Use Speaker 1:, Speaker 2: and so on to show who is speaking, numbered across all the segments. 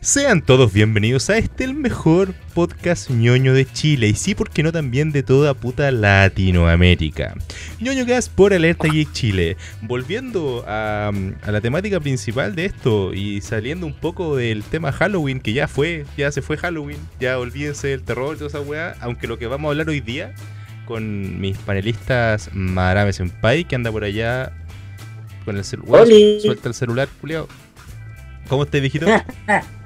Speaker 1: Sean todos bienvenidos a este el mejor podcast ñoño de Chile y sí, porque no también de toda puta Latinoamérica. ñoño Gas por Alerta Geek Chile. Volviendo a, a, la temática principal de esto y saliendo un poco del tema Halloween, que ya fue, ya se fue Halloween, ya olvídense del terror y toda esa weá, aunque lo que vamos a hablar hoy día con mis panelistas Marame Senpai, que anda por allá con el celular. Suelta el celular, culiao. ¿Cómo estás, viejito?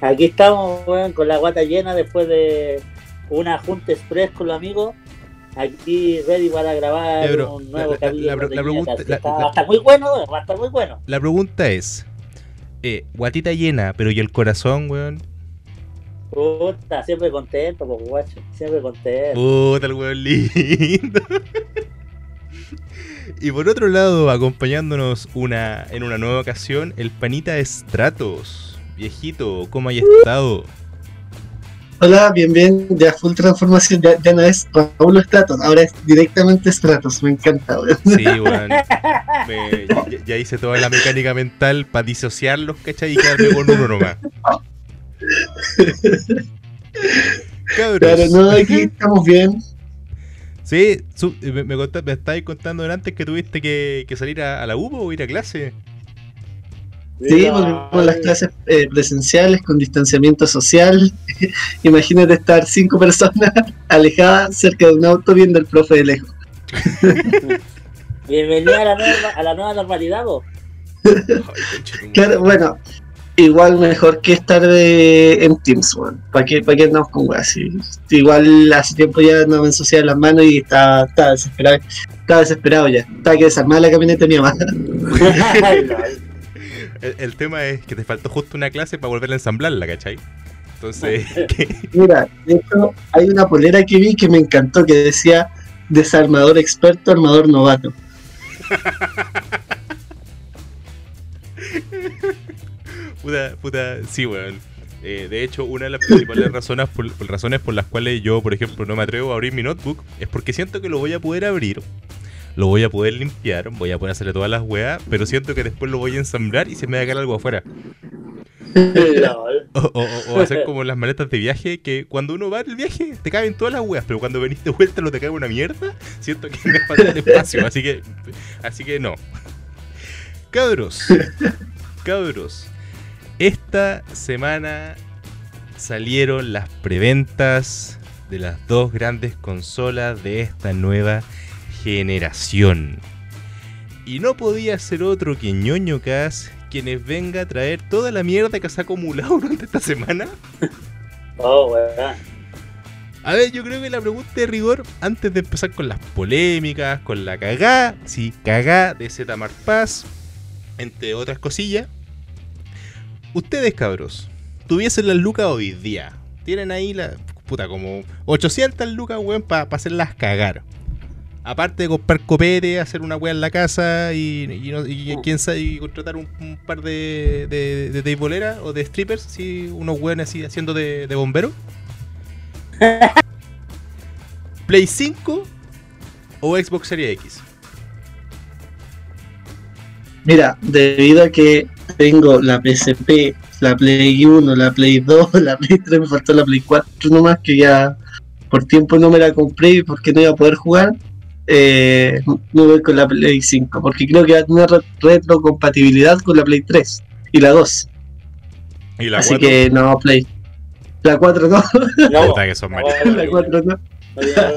Speaker 2: Aquí estamos, weón, con la guata llena después de una junta express con los amigos. Aquí ready para grabar
Speaker 1: Ya, bro,
Speaker 2: un nuevo
Speaker 1: la- la-
Speaker 2: capítulo
Speaker 1: la-
Speaker 2: de
Speaker 1: la pregunta-
Speaker 2: Ñoñacas.
Speaker 1: la-
Speaker 2: Está-
Speaker 1: la-
Speaker 2: va a estar muy bueno, weón, va a estar muy bueno.
Speaker 1: La pregunta es: eh, guatita llena, pero ¿y el corazón, weón?
Speaker 2: Puta, siempre contento, pues, guacho. Siempre contento.
Speaker 1: Puta, el weón lindo. y por otro lado, acompañándonos una, en una nueva ocasión, el panita Stratos. Viejito, ¿cómo hay estado?
Speaker 3: Hola, bien, bien, ya full transformación, ya, ya no es Raúl Stratos, ahora es directamente Stratos, me encanta, weón.
Speaker 1: Sí, weón. Me- ya, ya hice toda la mecánica mental para disociarlos, ¿cachai? Y quedarme con uno nomás. Cabros.
Speaker 3: Claro, no, aquí estamos bien.
Speaker 1: Sí, me, me, me estabais contando antes que tuviste que, que salir a, a la U o ir a clase.
Speaker 3: Sí,
Speaker 2: Mira,
Speaker 3: volvimos a las clases eh, presenciales con distanciamiento social. Imagínate estar cinco personas alejadas cerca de un auto viendo al profe de lejos.
Speaker 2: Bienvenida a la nueva, a la nueva normalidad, vos.
Speaker 3: Claro, bueno, igual mejor que estar de, en Teams, weón. ¿Para qué, para qué andamos con weas? Igual hace tiempo ya no me ensuciaba las manos y estaba, estaba desesperado. Estaba desesperado ya. Estaba que desarmar la camioneta de mi mamá.
Speaker 1: El, el tema es que te faltó justo una clase para volver a ensamblarla, ¿cachai? Entonces, ¿qué?
Speaker 3: Mira, hecho, hay una polera que vi que me encantó que decía desarmador experto, armador novato.
Speaker 1: puta, puta, sí, weón. Eh, de hecho, una de las principales razones por, por razones por las cuales yo, por ejemplo, no me atrevo a abrir mi notebook es porque siento que lo voy a poder abrir, lo voy a poder limpiar, voy a poder hacerle todas las weas, pero siento que después lo voy a ensamblar y se me va a quedar algo afuera. O, o- o- o hacer como las maletas de viaje, que cuando uno va en el viaje te caben todas las weas, pero cuando venís de vuelta no te cabe una mierda, siento que me falta el espacio, así que, así que no. Cabros, cabros, esta semana salieron las preventas de las dos grandes consolas de esta nueva generación. Y no podía ser otro que ñoño Cas quienes venga a traer toda la mierda que se ha acumulado durante esta semana.
Speaker 2: Oh, weón.
Speaker 1: A ver, yo creo que la pregunta de rigor, antes de empezar con las polémicas, con la cagá, sí, cagá de Z Paz, entre otras cosillas. Ustedes, cabros, tuviesen las lucas hoy día. Tienen ahí la. Puta, como 800 lucas, weón, para hacerlas cagar. Aparte de comprar copete, hacer una weá en la casa y, y, no- y quién sabe, y contratar un, un par de, de, de o de strippers, así, unos weones así haciendo de, de bombero. ¿Play 5 o Xbox Series X?
Speaker 3: Mira, debido a que tengo la PSP, la Play 1, la Play 2, la Play 3, me faltó la Play 4 nomás, que ya por tiempo no me la compré porque no iba a poder jugar. Eh, me voy con la Play 5, porque creo que va a tener re- retrocompatibilidad con la Play 3 y la 2.
Speaker 1: Y la
Speaker 3: Así
Speaker 1: 4.
Speaker 3: que no, Play. La 4 no,
Speaker 2: No,
Speaker 1: Puta que son
Speaker 2: no,
Speaker 1: maricas.
Speaker 2: no,
Speaker 3: la
Speaker 2: no,
Speaker 3: 4 no.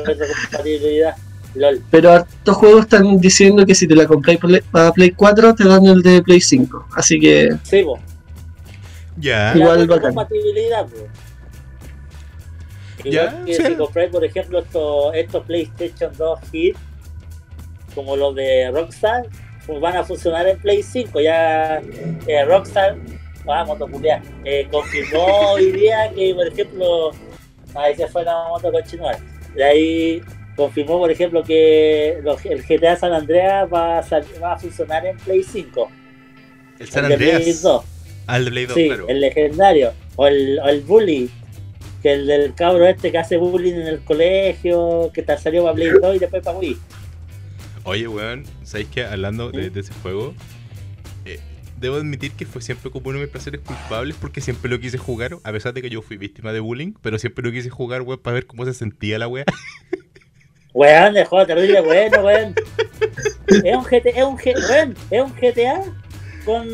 Speaker 2: retrocompatibilidad. Lol.
Speaker 3: Pero hartos juegos están diciendo que si te la compras para Play 4 te dan el de Play 5. Así que
Speaker 2: Sí, vos.
Speaker 1: Ya.
Speaker 3: Igual
Speaker 2: la
Speaker 3: bacán.
Speaker 2: compatibilidad, pues.
Speaker 1: Ya,
Speaker 2: Igual que
Speaker 1: sí.
Speaker 2: si compré, por ejemplo, estos, estos PlayStation 2 Hit, como los de Rockstar, pues van a funcionar en Play 5. Ya eh, Rockstar, vamos, motoculear, eh, confirmó hoy día que, por ejemplo, ahí se fue la moto continuar. De ahí confirmó, por ejemplo, que los- el GTA San Andreas va a, sal- va a funcionar en Play 5.
Speaker 1: El San
Speaker 2: el de Play
Speaker 1: Andreas.
Speaker 2: 2.
Speaker 1: Al de Play 2,
Speaker 2: Sí,
Speaker 1: claro.
Speaker 2: el legendario. O el, o el bully. Que el del cabro este que hace bullying en el colegio, que te salió para Play 2 y después para Wii.
Speaker 1: Oye, weón, ¿sabéis que hablando de, de ese juego? eh, debo admitir que fue siempre como uno de mis placeres culpables porque siempre lo quise jugar, a pesar de que yo fui víctima de bullying, pero siempre lo quise jugar, weón, para ver cómo se sentía la wea.
Speaker 2: Weón, de juego terrible bueno, weón. Es un GTA, es un, G- weón, es un GTA con.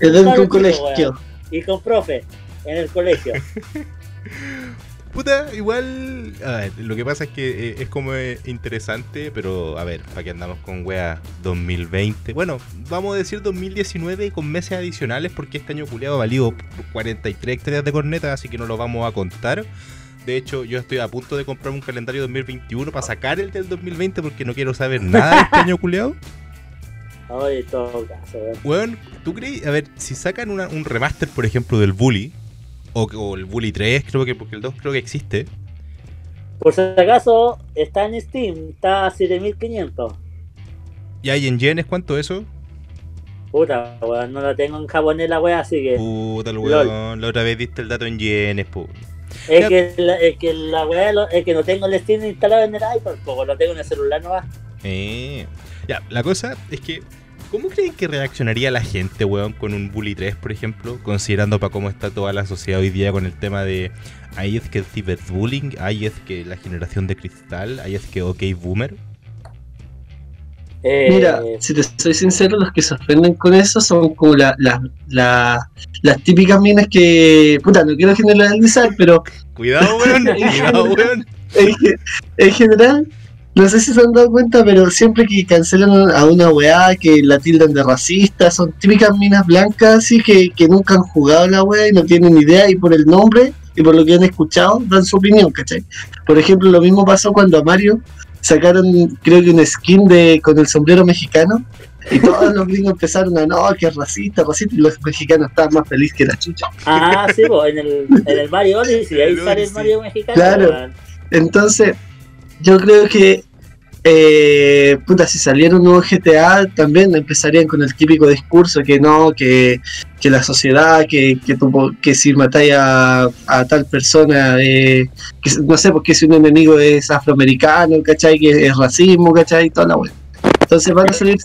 Speaker 3: Es un colegio.
Speaker 2: weón, Y con profe en el colegio.
Speaker 1: Puta, igual. A ver, lo que pasa es que eh, es como eh, interesante, pero a ver, ¿para qué andamos con wea 2020? Bueno, vamos a decir 2019 con meses adicionales, porque este año culiado ha valido 43 hectáreas de corneta, así que no lo vamos a contar. De hecho, yo estoy a punto de comprar un calendario 2021 para sacar el del 2020 porque no quiero saber nada de este año culiado.
Speaker 2: Oye, todo caso. Weón,
Speaker 1: ¿tú crees? A ver, si sacan una- un remaster, por ejemplo, del Bully, o, o el Bully 3, creo que, porque el 2 creo que existe.
Speaker 2: Por si acaso, está en Steam, está a 7500.
Speaker 1: ¿Y hay en yenes cuánto eso?
Speaker 2: Puta, weón, no lo tengo en japonés la wea, así que.
Speaker 1: Puta el weón, la otra vez diste el dato en yenes, pu.
Speaker 2: Es
Speaker 1: Ya.
Speaker 2: que, la, es que la weá es que no tengo el Steam instalado en el iPad, como lo tengo en el celular nomás.
Speaker 1: Eh. Ya, la cosa es que, ¿cómo creen que reaccionaría la gente, weón, con un Bully 3, por ejemplo? Considerando para cómo está toda la sociedad hoy día con el tema de ahí es que el ciberbullying, ahí es que la generación de cristal, ahí es que ok boomer.
Speaker 2: Eh,
Speaker 3: Mira, si te soy sincero, los que se ofenden con eso son como la, la- la- las típicas minas que. Puta, no quiero generalizar, pero
Speaker 1: Cuidado, weón, cuidado, weón.
Speaker 3: en general, no sé si se han dado cuenta, pero siempre que cancelan a una weá, que la tildan de racista, son típicas minas blancas, así que, que nunca han jugado la weá y no tienen idea, y por el nombre y por lo que han escuchado, dan su opinión, ¿cachai? Por ejemplo, lo mismo pasó cuando a Mario sacaron, creo que un skin de con el sombrero mexicano. Y todos los gringos empezaron a no, que es racista, racista, y los mexicanos estaban más felices que la chucha.
Speaker 2: Ah, sí, pues en el, en el Mario Odyssey, ahí sale el. Mario mexicano.
Speaker 3: Claro. Entonces, yo creo que, eh, puta, si saliera un nuevo GTA, también empezarían con el típico discurso que no, que, que la sociedad, que, que, tu- que si matáis a, a tal persona, eh, que no sé, porque si un enemigo es afroamericano, ¿cachai? Que es racismo, ¿cachai? Toda la wea. Entonces van a salir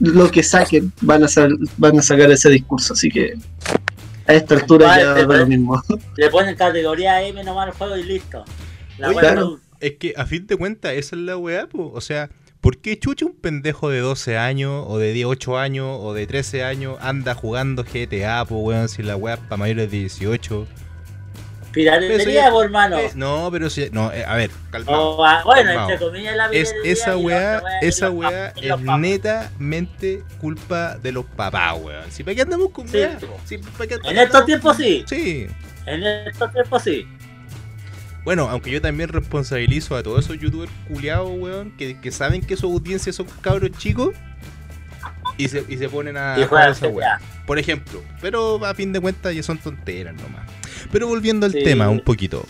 Speaker 3: lo que saquen, van a, sal- van a sacar ese discurso, así que a esta altura
Speaker 2: Vale,
Speaker 3: ya da lo mismo.
Speaker 2: Le ponen categoría M nomás al juego y listo. La weá
Speaker 3: claro.
Speaker 1: Es que a fin de cuentas, esa es la weá, po. O sea, ¿por qué chucha un pendejo de 12 años, o de 18 años, o de 13 años anda jugando GTA, po, weón, si la weá para mayores de 18? Eso
Speaker 2: Piratería, por hermano.
Speaker 1: No, pero si. No, eh, a ver, calmado.
Speaker 2: O, ah, bueno,
Speaker 1: calmado.
Speaker 2: entre comillas la
Speaker 1: Es, esa weá, esa weá es netamente culpa de los papás, weón. Si para qué andamos con
Speaker 2: Sí,
Speaker 1: weá?
Speaker 2: po.
Speaker 1: Si, ¿pa' qué
Speaker 2: En estos tiempos sí.
Speaker 1: Sí.
Speaker 2: En estos tiempos sí.
Speaker 1: Bueno, aunque yo también responsabilizo a todos esos youtubers culiados, weón, que, que saben que su audiencia son cabros chicos y se, y se ponen a
Speaker 2: y
Speaker 1: jugar esa.
Speaker 2: GTA.
Speaker 1: Por ejemplo. Pero a fin de cuentas ya son tonteras nomás. Pero volviendo al
Speaker 2: Sí.
Speaker 1: tema un poquito.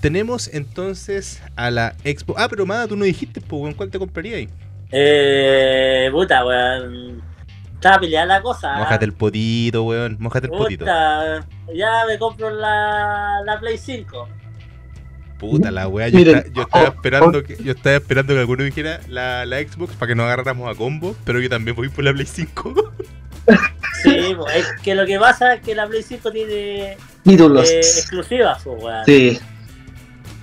Speaker 1: Tenemos entonces a la Expo. Ah, pero Mada, tú no dijiste, pues, weón, ¿cuál te compraría ahí?
Speaker 2: Eh, puta, weón. Estaba peleada la cosa.
Speaker 1: Mójate el potito, weón. Mójate el potito.
Speaker 2: Puta, ya me compro la, la Play 5.
Speaker 1: Puta la weá. Yo,
Speaker 3: Miren,
Speaker 1: yo estaba
Speaker 3: oh,
Speaker 1: esperando que, yo estaba esperando que alguno dijera la, la Xbox para que nos agarráramos a combo. Pero yo también voy por la Play 5.
Speaker 2: Sí, pues, es que lo que pasa es que la Play 5 tiene
Speaker 3: Ídolos.
Speaker 2: eh, exclusivas, pues, weón.
Speaker 3: Sí.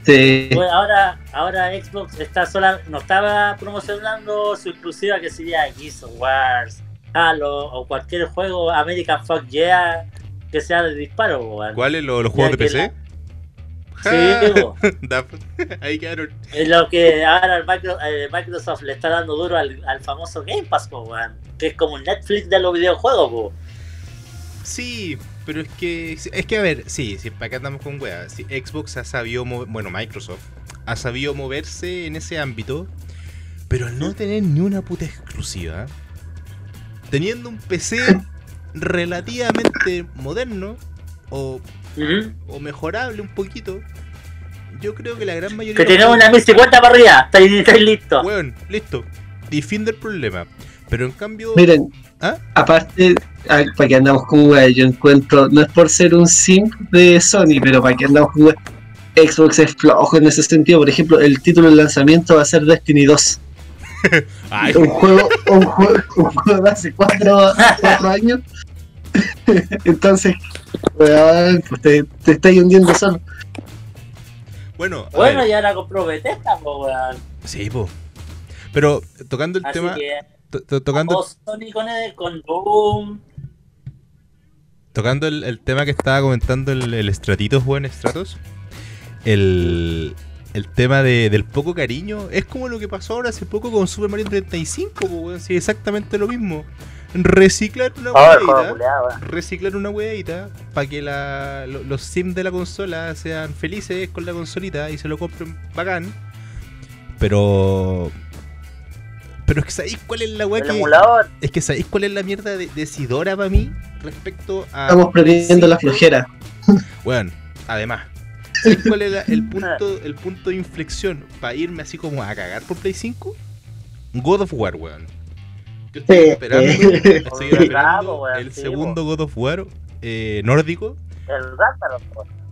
Speaker 3: Sí.
Speaker 2: Pues ahora, ahora Xbox está sola, no estaba promocionando su exclusiva que sería Gears of Wars, Halo o cualquier juego American Fuck Yeah que sea de disparo, weón.
Speaker 1: ¿Cuáles? ¿Los, los juegos
Speaker 2: Ya
Speaker 1: de PC?
Speaker 2: Sí.
Speaker 1: Da- Ahí quedaron.
Speaker 2: es lo que ahora el eh, Microsoft le está dando duro al, al famoso Game Pass, po. Que es como el Netflix de los videojuegos, po.
Speaker 1: Sí, pero es que. Es que a ver, sí, sí, para qué andamos con weas. Sí, Xbox ha sabido mover. Bueno, Microsoft ha sabido moverse en ese ámbito. Pero al no tener ni una puta exclusiva, teniendo un PC relativamente moderno o, O mejorable un poquito, yo creo que la gran mayoría.
Speaker 2: Que
Speaker 1: de
Speaker 2: tenemos una 1050 para arriba, estáis estáis listos.
Speaker 1: Weón, listo. Y fin del problema. Pero en cambio.
Speaker 3: Miren,
Speaker 1: ¿Ah?
Speaker 3: aparte, para que andamos con wea, yo encuentro, no es por ser un simp de Sony, pero para que andamos con wea, Xbox es flojo en ese sentido. Por ejemplo, el título del lanzamiento va a ser Destiny 2.
Speaker 1: Ay,
Speaker 3: un juego, un juego, un juego de hace cuatro, cuatro años. Entonces, weón, pues te, te estáis hundiendo solo.
Speaker 1: bueno, a
Speaker 2: Bueno,
Speaker 1: ver,
Speaker 2: ya la compró Bethesda, po, weón.
Speaker 1: sí, po. Pero tocando el
Speaker 2: Así
Speaker 1: tema,
Speaker 2: que,
Speaker 1: to- to- tocando,
Speaker 2: Sony con, el, con Doom.
Speaker 1: tocando el, el tema que estaba comentando el, el Stratitos, weón, Stratos, el, el tema de- del poco cariño es como lo que pasó ahora hace poco con Super Mario 35, po, weón, sí, exactamente lo mismo. Reciclar una huevita, reciclar una huevita para que la, lo- los sims de la consola sean felices con la consolita y se lo compren bacán. Pero. Pero es que sabéis cuál es la weá que.
Speaker 2: emulador.
Speaker 1: Es que sabéis cuál es la mierda de, decidora para mí respecto a.
Speaker 3: Estamos perdiendo la flojera.
Speaker 1: Bueno, además. ¿Sabéis cuál es la- el, punto, el punto de inflexión para irme así como a cagar por Play 5? God of War, weón. Yo estoy
Speaker 3: Sí.
Speaker 1: esperando, estoy
Speaker 2: Bravo,
Speaker 1: el
Speaker 2: sí,
Speaker 1: segundo God of War eh, nórdico,
Speaker 2: El Ragnarok,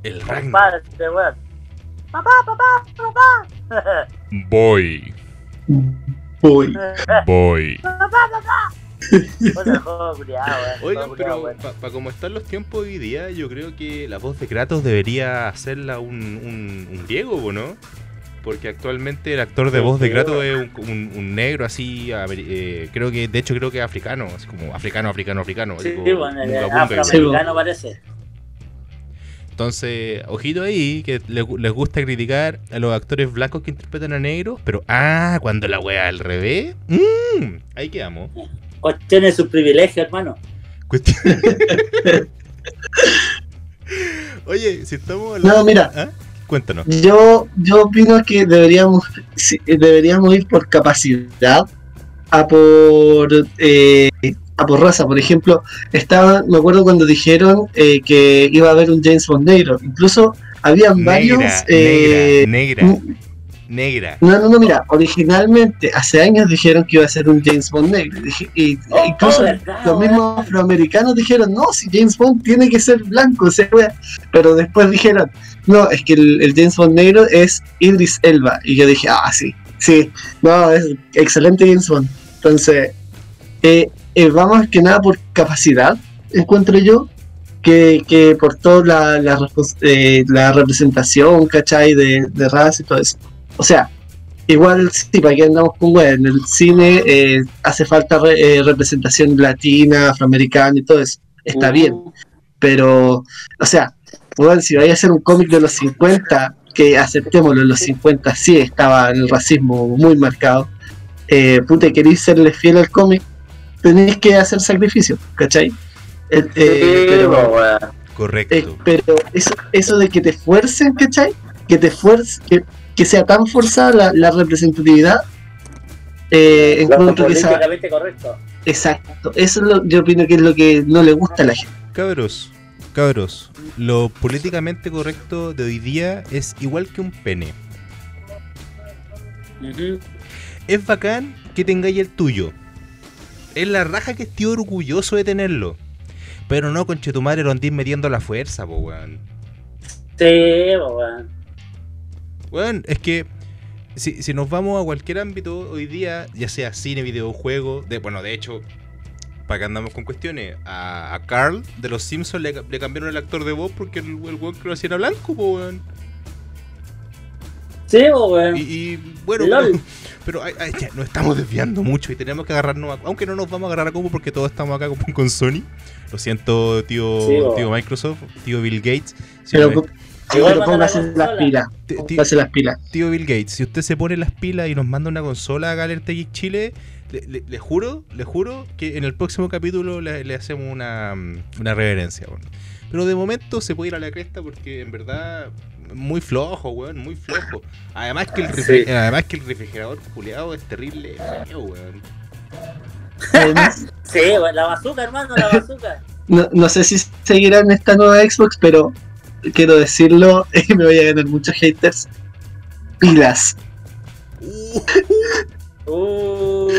Speaker 1: el Ragnarok.
Speaker 2: este. Papá, papá, papá.
Speaker 1: Voy, voy.
Speaker 2: Culiao, weón. El
Speaker 1: Oigan, pero para como están los tiempos hoy día, yo creo que la voz de Kratos debería hacerla un, un, un griego, ¿o ¿no? Porque actualmente el actor de voz de Kratos es un, un- un negro así, eh, creo que, de hecho creo que es africano, así como africano, africano, africano.
Speaker 2: Sí,
Speaker 1: tipo,
Speaker 2: bueno, afroamericano parece.
Speaker 1: Entonces, ojito ahí, que le- les gusta criticar a los actores blancos que interpretan a negros, pero ah, cuando la wea al revés, mm, ahí quedamos.
Speaker 2: Cuestione su privilegio, hermano.
Speaker 1: Cuestión- Oye, si estamos hablando.
Speaker 3: No, mira.
Speaker 1: ¿Ah? Cuéntanos.
Speaker 3: yo, yo opino que deberíamos, deberíamos ir por capacidad a por eh, a por raza. Por ejemplo, estaba, me acuerdo cuando dijeron eh, que iba a haber un James Bond negro. Incluso habían varios.
Speaker 1: Negra,
Speaker 3: eh,
Speaker 1: negra, negra, negra.
Speaker 3: No, no, no, mira, originalmente hace años dijeron que iba a ser un James Bond negro. Y,
Speaker 2: Oh,
Speaker 3: incluso
Speaker 2: oh, verdad,
Speaker 3: los mismos afroamericanos dijeron, no, si James Bond tiene que ser blanco, o sea, wea". pero después dijeron, no, es que el, el James Bond negro es Idris Elba. Y yo dije, ah, sí, sí, no, es excelente James Bond. Entonces, eh, eh, vamos que nada por capacidad, encuentro yo, que, que por toda la, la, eh, la representación, ¿cachai? De, de raza y todo eso. O sea, igual sí, para que andamos con wea, en el cine eh, hace falta re- eh, representación latina, afroamericana y todo eso. Está
Speaker 2: Uh,
Speaker 3: bien, pero, o sea, weón, si vaya a hacer un cómic de los 50, que aceptémoslo, en los 50 sí estaba el racismo muy marcado, eh, puta, queréis serle fiel al cómic, tenéis que hacer sacrificios, ¿cachai? Eh,
Speaker 2: Sí,
Speaker 3: eh, pero.
Speaker 1: Correcto.
Speaker 3: eh, pero eso, eso de que te fuercen, ¿cachai? Que te fuercen, que, que sea tan forzada la, la representatividad, eh, encuentro que esa,
Speaker 2: correcto.
Speaker 3: exacto, eso es lo, yo opino que es lo que no le gusta a la gente.
Speaker 1: Cabros, cabros, lo políticamente correcto de hoy día es igual que un pene. Es bacán que tengáis el tuyo. Es la raja que estoy orgulloso de tenerlo. Pero no, conche tu madre, lo andís metiendo a la fuerza, po, weón.
Speaker 2: Sí, po, weón.
Speaker 1: Weón, es que si, si nos vamos a cualquier ámbito hoy día, ya sea cine, videojuego, de, bueno, de hecho, para que andamos con cuestiones, a, a Carl de los Simpsons le, le cambiaron el actor de voz porque el, el weón que lo hacía era blanco, po, weón.
Speaker 2: Sí, po, weón.
Speaker 1: Y, y, bueno, pero, pero ay, ay, ya, nos estamos desviando mucho y tenemos que agarrarnos, a- aunque no nos vamos a agarrar a combo porque todos estamos acá con, con Sony. Lo siento, tío,
Speaker 2: Sí,
Speaker 1: tío Microsoft, tío Bill Gates. Si
Speaker 3: Pero,
Speaker 2: la
Speaker 3: póngase las pilas, póngase las pilas.
Speaker 1: tío Bill Gates, si usted se pone las pilas y nos manda una consola a Galerta Geek Chile, le, le- le juro, le juro que en el próximo capítulo le, le hacemos una, mm, una reverencia, weón. Pero de momento se puede ir a la cresta porque en verdad muy flojo, weón, muy flojo. Además que el, refri-
Speaker 2: Sí.
Speaker 1: además que el refrigerador culiado es terrible, feo, weón.
Speaker 2: Sí, weón. La bazooka, hermano, la bazooka.
Speaker 3: no, no sé si seguirá en esta nueva Xbox, pero quiero decirlo, me voy a ganar muchos haters. Pilas.
Speaker 2: Uh.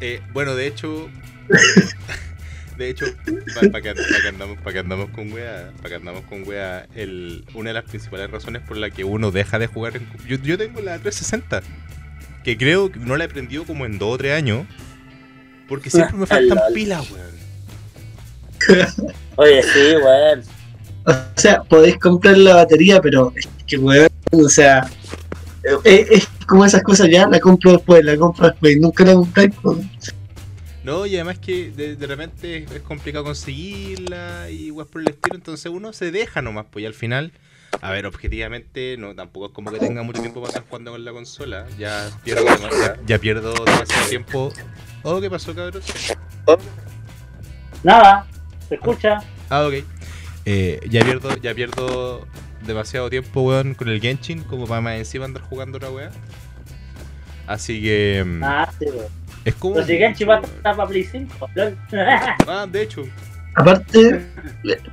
Speaker 1: Eh, bueno, de hecho. De hecho, para que, pa' que andamos, pa' que andamos con wea, para que andamos con wea, el, una de las principales razones por la que uno deja de jugar en, yo, yo tengo la 360, que creo que no la he aprendido como en 2 o 3 años. Porque siempre me faltan pilas, weón.
Speaker 2: Oye, sí, weón.
Speaker 3: O sea, podéis comprar la batería, pero es que, weón, o sea, es, es como esas cosas ya, la compro después, la compro después, y nunca la compráis. pues.
Speaker 1: No, y además que de, de repente es, es complicado conseguirla y weas por el estilo, entonces uno se deja nomás, pues y al final, a ver, objetivamente, no tampoco es como que tenga mucho tiempo para estar jugando con la consola, ya pierdo, ya, ya pierdo demasiado tiempo. Oh, ¿qué pasó, cabros?
Speaker 2: Nada, se escucha.
Speaker 1: Ah, ok. Eh, ya pierdo, ya pierdo demasiado tiempo, weón, con el Genshin, como para más encima andar jugando otra wea. Así que mm,
Speaker 2: Ah, sí, weón.
Speaker 1: es como.
Speaker 2: Pero si Genshin va a estar para Play 5. lol.
Speaker 1: Ah, de hecho.
Speaker 3: Aparte,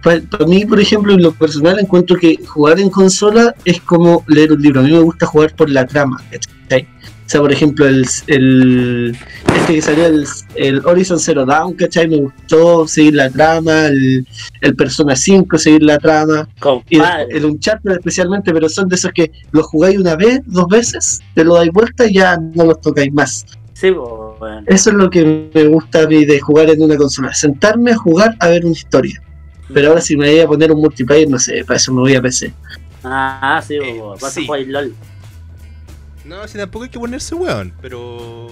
Speaker 3: para mí, por ejemplo, en lo personal, encuentro que jugar en consola es como leer un libro. A mí me gusta jugar por la trama, ¿cachai? O sea, por ejemplo, el, el este que salió, el, el Horizon Zero Dawn, ¿cachai? Me gustó seguir la trama, el, el Persona 5, seguir la trama, y el, el Uncharted especialmente, pero son de esos que los jugáis una vez, dos veces, te lo dais vuelta y ya no los tocáis más.
Speaker 2: Sí, weón.
Speaker 3: Eso es lo que me gusta a mí de jugar en una consola. Sentarme a jugar a ver una historia. Pero ahora si me voy a poner un multiplayer, no sé, para eso me voy a PC.
Speaker 2: Ah, sí,
Speaker 1: Eh,
Speaker 2: weón. Vas
Speaker 1: sí.
Speaker 2: a jugar LOL.
Speaker 1: No, si tampoco hay que ponerse weón, pero.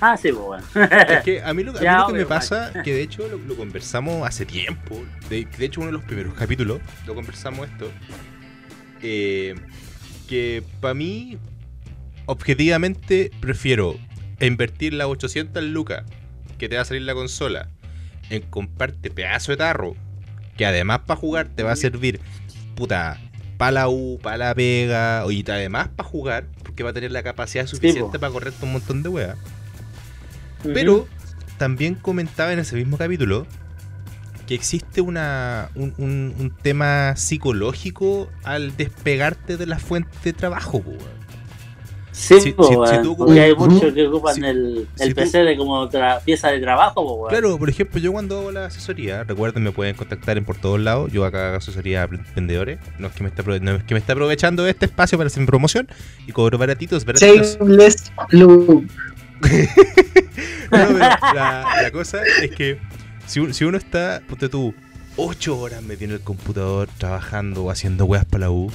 Speaker 2: Ah, sí, weón.
Speaker 1: Es que a mí lo, a mí
Speaker 2: Ya,
Speaker 1: lo que me pasa, que de hecho lo, lo conversamos hace tiempo, de, de hecho uno de los primeros capítulos, lo conversamos esto, eh, que para mí, objetivamente, prefiero invertir las 800 lucas que te va a salir la consola en comprarte pedazo de tarro, que además para jugar te va a servir, puta, para la U, para la pega, y además para jugar, porque va a tener la capacidad suficiente para correrte un montón de weas. Pero también comentaba en ese mismo capítulo que existe una, un, un- un tema psicológico al despegarte de la fuente de trabajo, weón.
Speaker 2: Sí,
Speaker 1: si-
Speaker 2: po,
Speaker 1: si- si tú-
Speaker 2: Porque hay muchos que ocupan
Speaker 1: si-
Speaker 2: el,
Speaker 1: si
Speaker 2: el
Speaker 1: tú-
Speaker 2: PC de como tra- pieza de trabajo, po.
Speaker 1: Claro, por ejemplo, yo cuando hago la asesoría, recuerden, me pueden contactar en por todos lados. Yo acá hago asesoría a emprendedores. No es que me aprove- no es que me esté aprovechando este espacio para hacer mi promoción y cobro baratitos, baratitos.
Speaker 3: Shameless Blue.
Speaker 1: No, pero la, la cosa es que si, si uno está, ponte tú, 8 horas metido en el computador trabajando o haciendo weas para la U,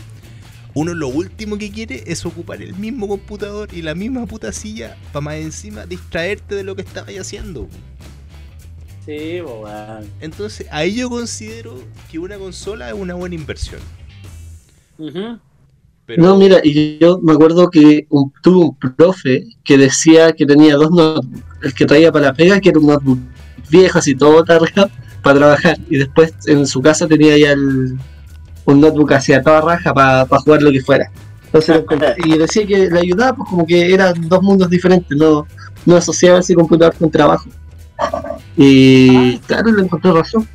Speaker 1: uno lo último que quiere es ocupar el mismo computador y la misma puta silla para más encima distraerte de lo que estabas haciendo.
Speaker 2: Sí, weón.
Speaker 1: Entonces ahí yo considero que una consola es una buena inversión. Pero,
Speaker 3: No, mira, y yo me acuerdo que un- tuve un profe que decía que tenía dos notebooks. El que traía para la pega, que era un notebook viejo, así todo tarjado, para trabajar. Y después en su casa tenía ya el, un notebook hacia toda raja para jugar lo que fuera. Entonces, lo encontré- y decía que le ayudaba, pues como que eran dos mundos diferentes, no, no asociaba ese computador con trabajo. Y claro, le encontré razón.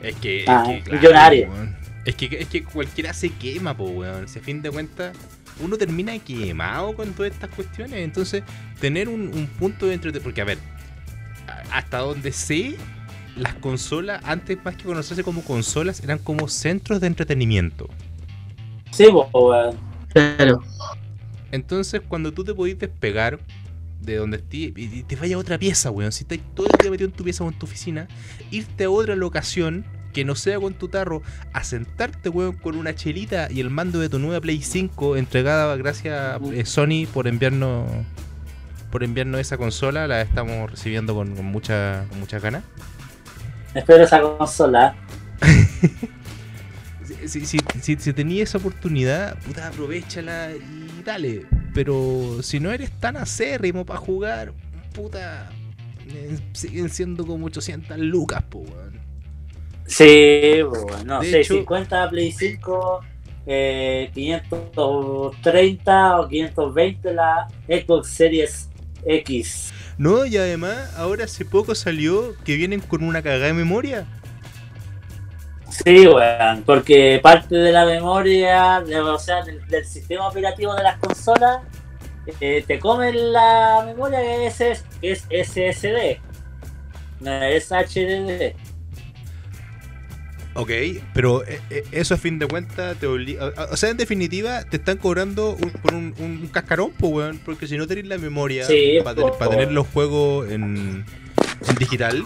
Speaker 1: Es que,
Speaker 2: Ah,
Speaker 1: es que
Speaker 2: millonario.
Speaker 1: Es que, es que cualquiera se quema, po, weón. Si a fin de cuentas uno termina quemado con todas estas cuestiones. Entonces, tener un, un punto de. Porque, a ver, hasta donde sé, las consolas, antes más que conocerse como consolas, eran como centros de entretenimiento.
Speaker 2: Sí, weón.
Speaker 3: Claro.
Speaker 1: Entonces, cuando tú te podís despegar de donde estés y te vayas a otra pieza, weón, si estás todo el día metido en tu pieza o en tu oficina, irte a otra locación que no sea con tu tarro, a sentarte, weón, con una chelita y el mando de tu nueva Play 5 entregada gracias a eh, Sony por enviarnos por enviarnos esa consola, la estamos recibiendo con, con mucha con muchas ganas.
Speaker 2: Espero esa consola.
Speaker 1: Si, si, si, si, tenías esa oportunidad, puta, aprovechala y dale. Pero si no eres tan acérrimo para jugar, puta, eh, siguen siendo como 800 lucas, po, weón.
Speaker 2: Sí, po, weón. No,
Speaker 1: De
Speaker 2: 650 Play 5, eh, 530 o 520 la Xbox Series X.
Speaker 1: No, y además, ahora hace poco salió que vienen con una cagada de memoria.
Speaker 2: Sí, weón, porque parte de la memoria, o sea, del, del sistema operativo de las consolas, eh, te comen la memoria que es, es SSD, no es HDD.
Speaker 1: Ok, pero eh, eh, eso a fin de cuentas te obliga. O sea, en definitiva, te están cobrando un, por un, un cascarón, pues, weón. Porque si no tenés la memoria
Speaker 2: Sí,
Speaker 1: para
Speaker 2: po.
Speaker 1: tener los juegos en, en digital.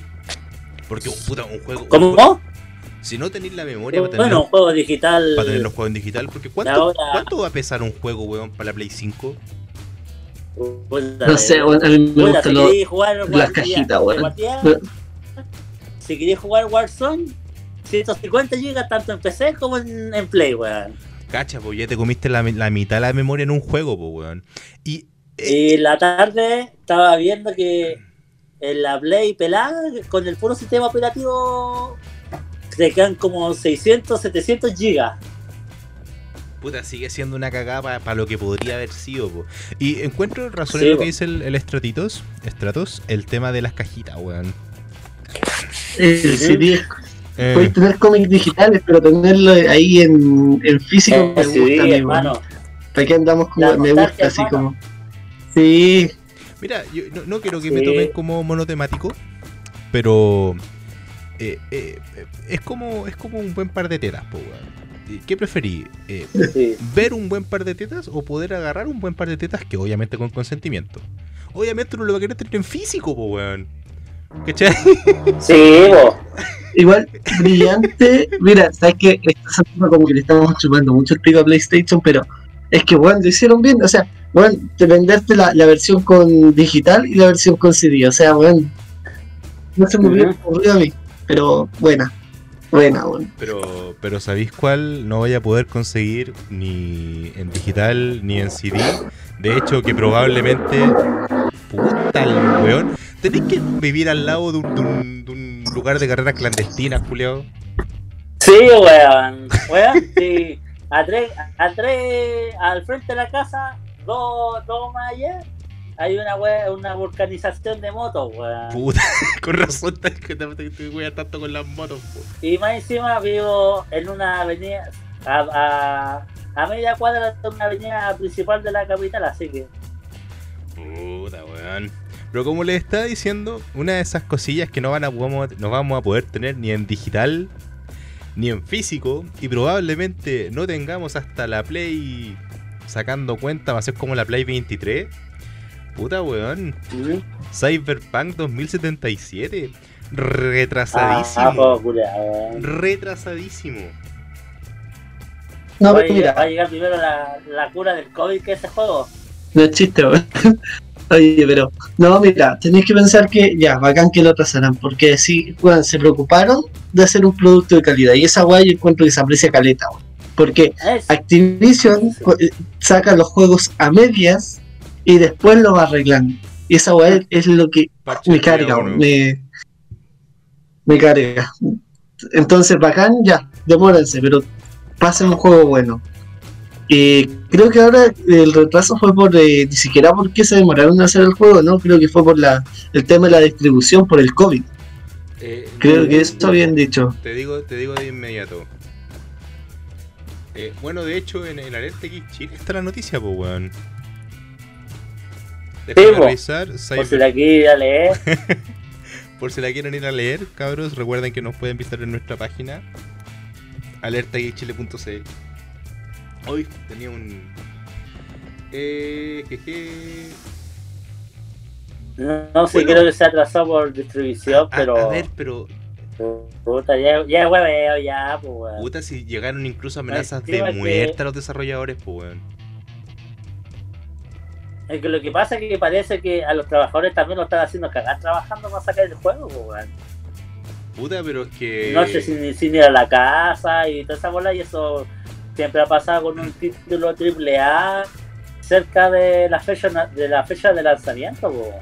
Speaker 1: Porque, puta, un juego. un
Speaker 2: ¿Cómo?
Speaker 1: juego- si no tenéis la memoria para tener,
Speaker 2: Bueno, un juego digital.
Speaker 1: para tener los juegos en digital, porque ¿cuánto,
Speaker 2: ahora-
Speaker 1: ¿cuánto va a pesar un juego, weón, para la Play 5?
Speaker 2: Puta,
Speaker 3: No sé, a mí me gustan
Speaker 2: si
Speaker 3: los.
Speaker 2: queréis jugar
Speaker 3: las cajitas, weón.
Speaker 2: Si queréis jugar Warzone, 150 GB tanto en PC como en, en Play, weón.
Speaker 1: Cacha, pues ya te comiste la, la mitad de la memoria en un juego, pues, weón. Y. eh,
Speaker 2: Y la tarde estaba viendo que en la Play pelada, con el puro sistema operativo, te quedan como 600, 700 gigas.
Speaker 1: Puta, sigue siendo una cagada para lo que podría haber sido, po. Y encuentro razón
Speaker 2: Sí,
Speaker 1: en lo
Speaker 2: po.
Speaker 1: que dice el, el Stratitos, Stratos, el tema de las cajitas, weón.
Speaker 3: El CD.
Speaker 1: Eh,
Speaker 3: Puedes tener cómics digitales, pero tenerlo ahí en, en físico me
Speaker 2: Eh, sí,
Speaker 3: gusta,
Speaker 2: hermano.
Speaker 3: Aquí andamos como.
Speaker 2: La
Speaker 3: Me gusta así
Speaker 2: hermano.
Speaker 3: como. Sí,
Speaker 1: mira, yo no, no quiero que
Speaker 2: Sí.
Speaker 1: me tomen como monotemático, pero eh, eh, eh, es como es como un buen par de tetas, po, weón. ¿Y ¿Qué preferí? Eh,
Speaker 2: Sí.
Speaker 1: ¿Ver un buen par de tetas o poder agarrar un buen par de tetas que obviamente con consentimiento? Obviamente uno lo va a querer tener en físico, po, weón. ¿Cachai?
Speaker 2: Sí, bo.
Speaker 3: igual brillante. Mira, sabes que está como que le estamos chupando mucho el pico a PlayStation, pero es que, bueno, lo hicieron bien. O sea, bueno, te venderte la, la versión con digital y la versión con CD. O sea, bueno, no se me hubiera ocurrido a mí, pero buena, buena, bueno.
Speaker 1: Pero, pero ¿sabéis cuál no vaya a poder conseguir ni en digital ni en CD? De hecho, que probablemente. Puta el weón. Tenéis que vivir al lado de un, de un- de un lugar de carreras clandestinas, Julio.
Speaker 2: Sí, weón. Weón, sí. A tres, a tres, al frente de la casa, dos, dos más allá, hay una we- una vulcanización de motos, weón.
Speaker 1: Puta, con razón te, te, weas tanto con las motos, po.
Speaker 2: Y más encima vivo en una avenida, a, a, a media cuadra de una avenida principal de la capital, así que.
Speaker 1: Puta, weón. Pero como les estaba diciendo, una de esas cosillas que no, van a, vamos a- no vamos a poder tener ni en digital ni en físico y probablemente no tengamos hasta la Play sacando cuenta, va a ser como la Play 23. Puta, weón. Cyberpunk 2077. Retrasadísimo.
Speaker 2: Ah.
Speaker 1: Retrasadísimo.
Speaker 3: No,
Speaker 2: va, a
Speaker 3: pero
Speaker 2: llegar, va a
Speaker 3: mira,
Speaker 2: llegar primero la, la cura del COVID que ese juego.
Speaker 3: no es chiste, weón. Oye, pero, no, mira, tenéis que pensar que ya, bacán que lo atrasaran, porque sí, weón, se preocuparon de hacer un producto de calidad, y esa guay yo encuentro que se aprecia caleta, weón. Porque Activision eh, saca los juegos a medias y después lo va arreglando. Y esa weá es lo que
Speaker 1: Parche
Speaker 3: me carga, me, me carga. Entonces, bacán, ya, demórense, pero pasen un juego bueno. Y creo que ahora el retraso fue por eh, ni siquiera porque se demoraron en hacer el juego, ¿no? Creo que fue por la el tema de la distribución, por el COVID.
Speaker 1: Eh,
Speaker 3: Creo que eso habían dicho.
Speaker 1: Te digo, te digo de inmediato. Eh, bueno, de hecho, en, en Alerta Geek Chile está la noticia, pues, weón. Déjame
Speaker 2: Sí, po.
Speaker 1: revisar.
Speaker 2: por si la quiere leer.
Speaker 1: Por si la quieren ir a leer, cabros, recuerden que nos pueden visitar en nuestra página alertageekchile.cl. Hoy tenía un. Eh, jeje.
Speaker 2: No, no sé,
Speaker 1: Bueno.
Speaker 2: creo que se atrasó por distribución,
Speaker 1: A,
Speaker 2: pero.
Speaker 1: a ver, pero
Speaker 2: Puta, ya, ya hueveo, ya, pues, weón.
Speaker 1: puta si llegaron incluso amenazas de
Speaker 2: que-
Speaker 1: muerte a los desarrolladores, pues weón.
Speaker 2: Es que lo que pasa es que parece que a los trabajadores también lo están haciendo cagar trabajando para sacar el juego, pues, weón.
Speaker 1: Puta, pero es que.
Speaker 2: No sé sin, sin ir a la casa y toda esa bola, y eso siempre ha pasado con un título triple A cerca de la fecha de la fecha de lanzamiento, pues.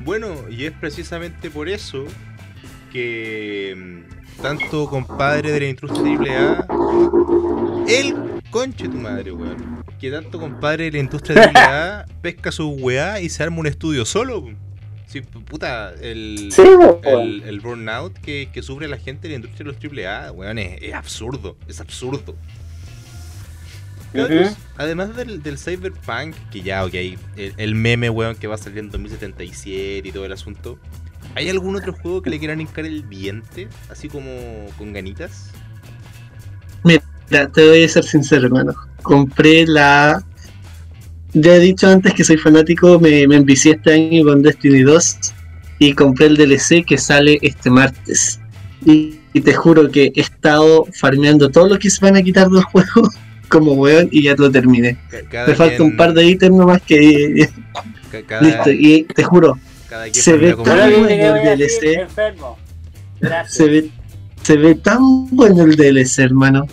Speaker 1: Bueno, y es precisamente por eso que mm, tanto compadre de la industria AAA, el conche tu madre, weón, que tanto compadre de la industria AAA pesca su weá y se arma un estudio solo. Sí, puta, el,
Speaker 2: Sí,
Speaker 1: el, el burnout que, que sufre la gente de la industria de los AAA, weón, es, es absurdo, es absurdo. Cabros. Además del, del Cyberpunk, que ya, ok, el, el meme, weón, que va a salir en 2077 y todo el asunto. ¿Hay algún otro juego que le quieran hincar el diente? Así como con ganitas.
Speaker 3: Mira, te voy a ser sincero, hermano. Compré la. Ya he dicho antes que soy fanático, me, me envicié este año con Destiny 2 y compré el DLC que sale este martes. Y, y te juro que he estado farmeando todo lo que se van a quitar del juego como weón y ya lo terminé.
Speaker 1: Cada
Speaker 3: Me falta un par de ítems nomás que.
Speaker 1: Cada,
Speaker 3: Listo, y te juro,
Speaker 1: cada quien
Speaker 3: se ve tan bueno el DLC. se ve, se ve tan bueno el DLC, hermano.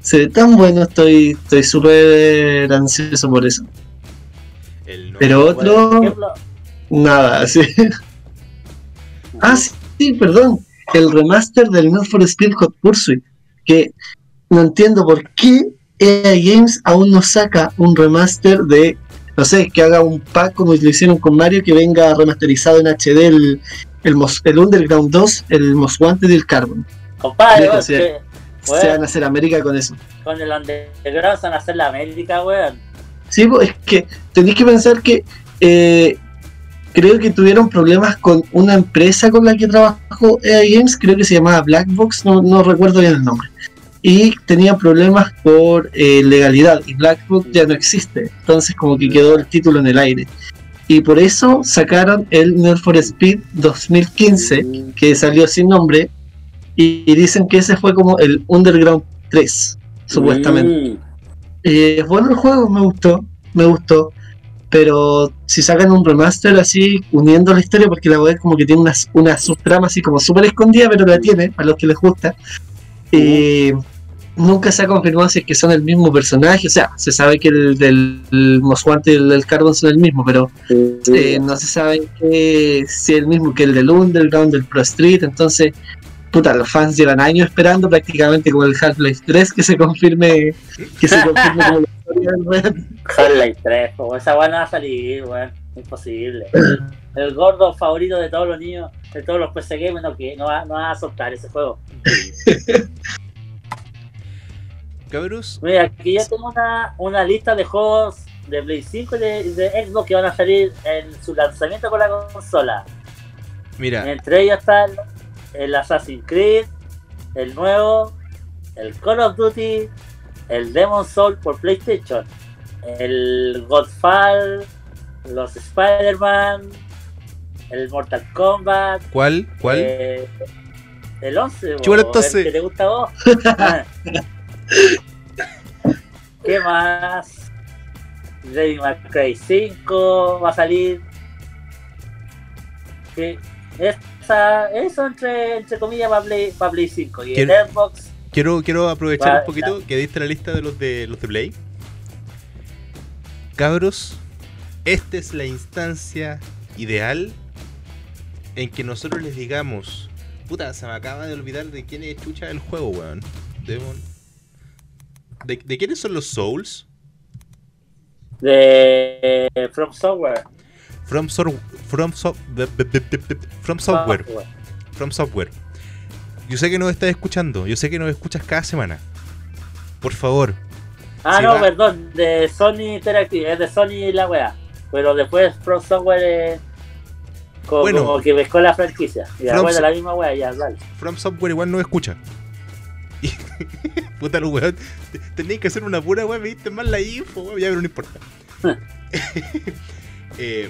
Speaker 3: Se ve tan bueno, estoy estoy súper ansioso por eso.
Speaker 1: El
Speaker 3: Pero otro,
Speaker 2: ejemplo,
Speaker 3: nada, sí. Ah, sí, sí, perdón. El remaster del Need for Speed Hot Pursuit. Que no entiendo por qué EA Games aún no saca un remaster de, no sé, que haga un pack como lo hicieron con Mario, que venga remasterizado en HD el, el, Mos- el Underground 2, el Most Wanted y el Carbon.
Speaker 2: compadre, que-
Speaker 3: Se van a hacer América con eso.
Speaker 2: con el underground se van a hacer la América, weón.
Speaker 3: Sí, es que tenéis que pensar que eh, creo que tuvieron problemas con una empresa con la que trabajó EA Games, creo que se llamaba Blackbox, no, no recuerdo bien el nombre. Y tenía problemas por eh, legalidad y Blackbox ya no existe, entonces como que quedó el título en el aire. Y por eso sacaron el Need for Speed 2015, que salió sin nombre, y, y dicen que ese fue como el Underground 3, supuestamente.
Speaker 2: Mm.
Speaker 3: Eh, bueno el juego, me gustó, me gustó. Pero si sacan un remaster así, uniendo la historia, porque la web como que tiene una, una subtrama así como súper escondida, pero la tiene, a los que les gusta. Eh, nunca se ha confirmado si es que son el mismo personaje, o sea, se sabe que el del el Most Wanted y el del Carbon son el mismo, pero eh, no se sabe que si es el mismo que el del Underground, del Pro Street, entonces, puta, los fans llevan años esperando prácticamente como el Half-Life 3 que se confirme, que se confirme como la historia del.
Speaker 2: Half-Life 3, po, esa no va a salir, weón. Imposible. El gordo favorito de todos los niños, de todos los PC gamers, no, que no va, no va a soltar ese juego. Mira, aquí yo tengo una, una lista de juegos de Play 5 y de, de Xbox que van a salir en su lanzamiento con la consola.
Speaker 1: mira,
Speaker 2: Entre ellos están el Assassin's Creed, el nuevo, el Call of Duty, el Demon Soul por PlayStation, el Godfall, los Spider-Man, el Mortal Kombat,
Speaker 1: ¿cuál? ¿Cuál?
Speaker 2: eh, el 11,
Speaker 1: Chúbalo,
Speaker 2: bo,
Speaker 1: entonces.
Speaker 2: el que te gusta a vos. ¿Qué más? Devil May Cry 5 va a salir. ¿Qué? Esa, eso entre, entre comillas para Play, para Play 5 y el Xbox
Speaker 1: Quiero, quiero aprovechar
Speaker 2: Va,
Speaker 1: un poquito que diste la lista de los de los de Play. Cabros, esta es la instancia ideal en que nosotros les digamos, puta, se me acaba de olvidar de quién es chucha el juego, weón. Demon. ¿De, de quiénes son los Souls?
Speaker 2: de From Software.
Speaker 1: From, from, So- from Software. From Software. Yo sé que nos estás escuchando, yo sé que nos escuchas cada semana. Por favor,
Speaker 2: Ah, no,
Speaker 1: va.
Speaker 2: perdón, de Sony Interactive, es de Sony la wea. Pero después From Software es como,
Speaker 1: Bueno.
Speaker 2: como que pescó la franquicia. Y
Speaker 1: From
Speaker 2: de
Speaker 1: So-
Speaker 2: la misma wea, ya, dale.
Speaker 1: From Software igual no escucha. Y, puta los weón. te- Tenéis que hacer una pura weón, me diste mal la info, weón, ya pero no importa. Eh,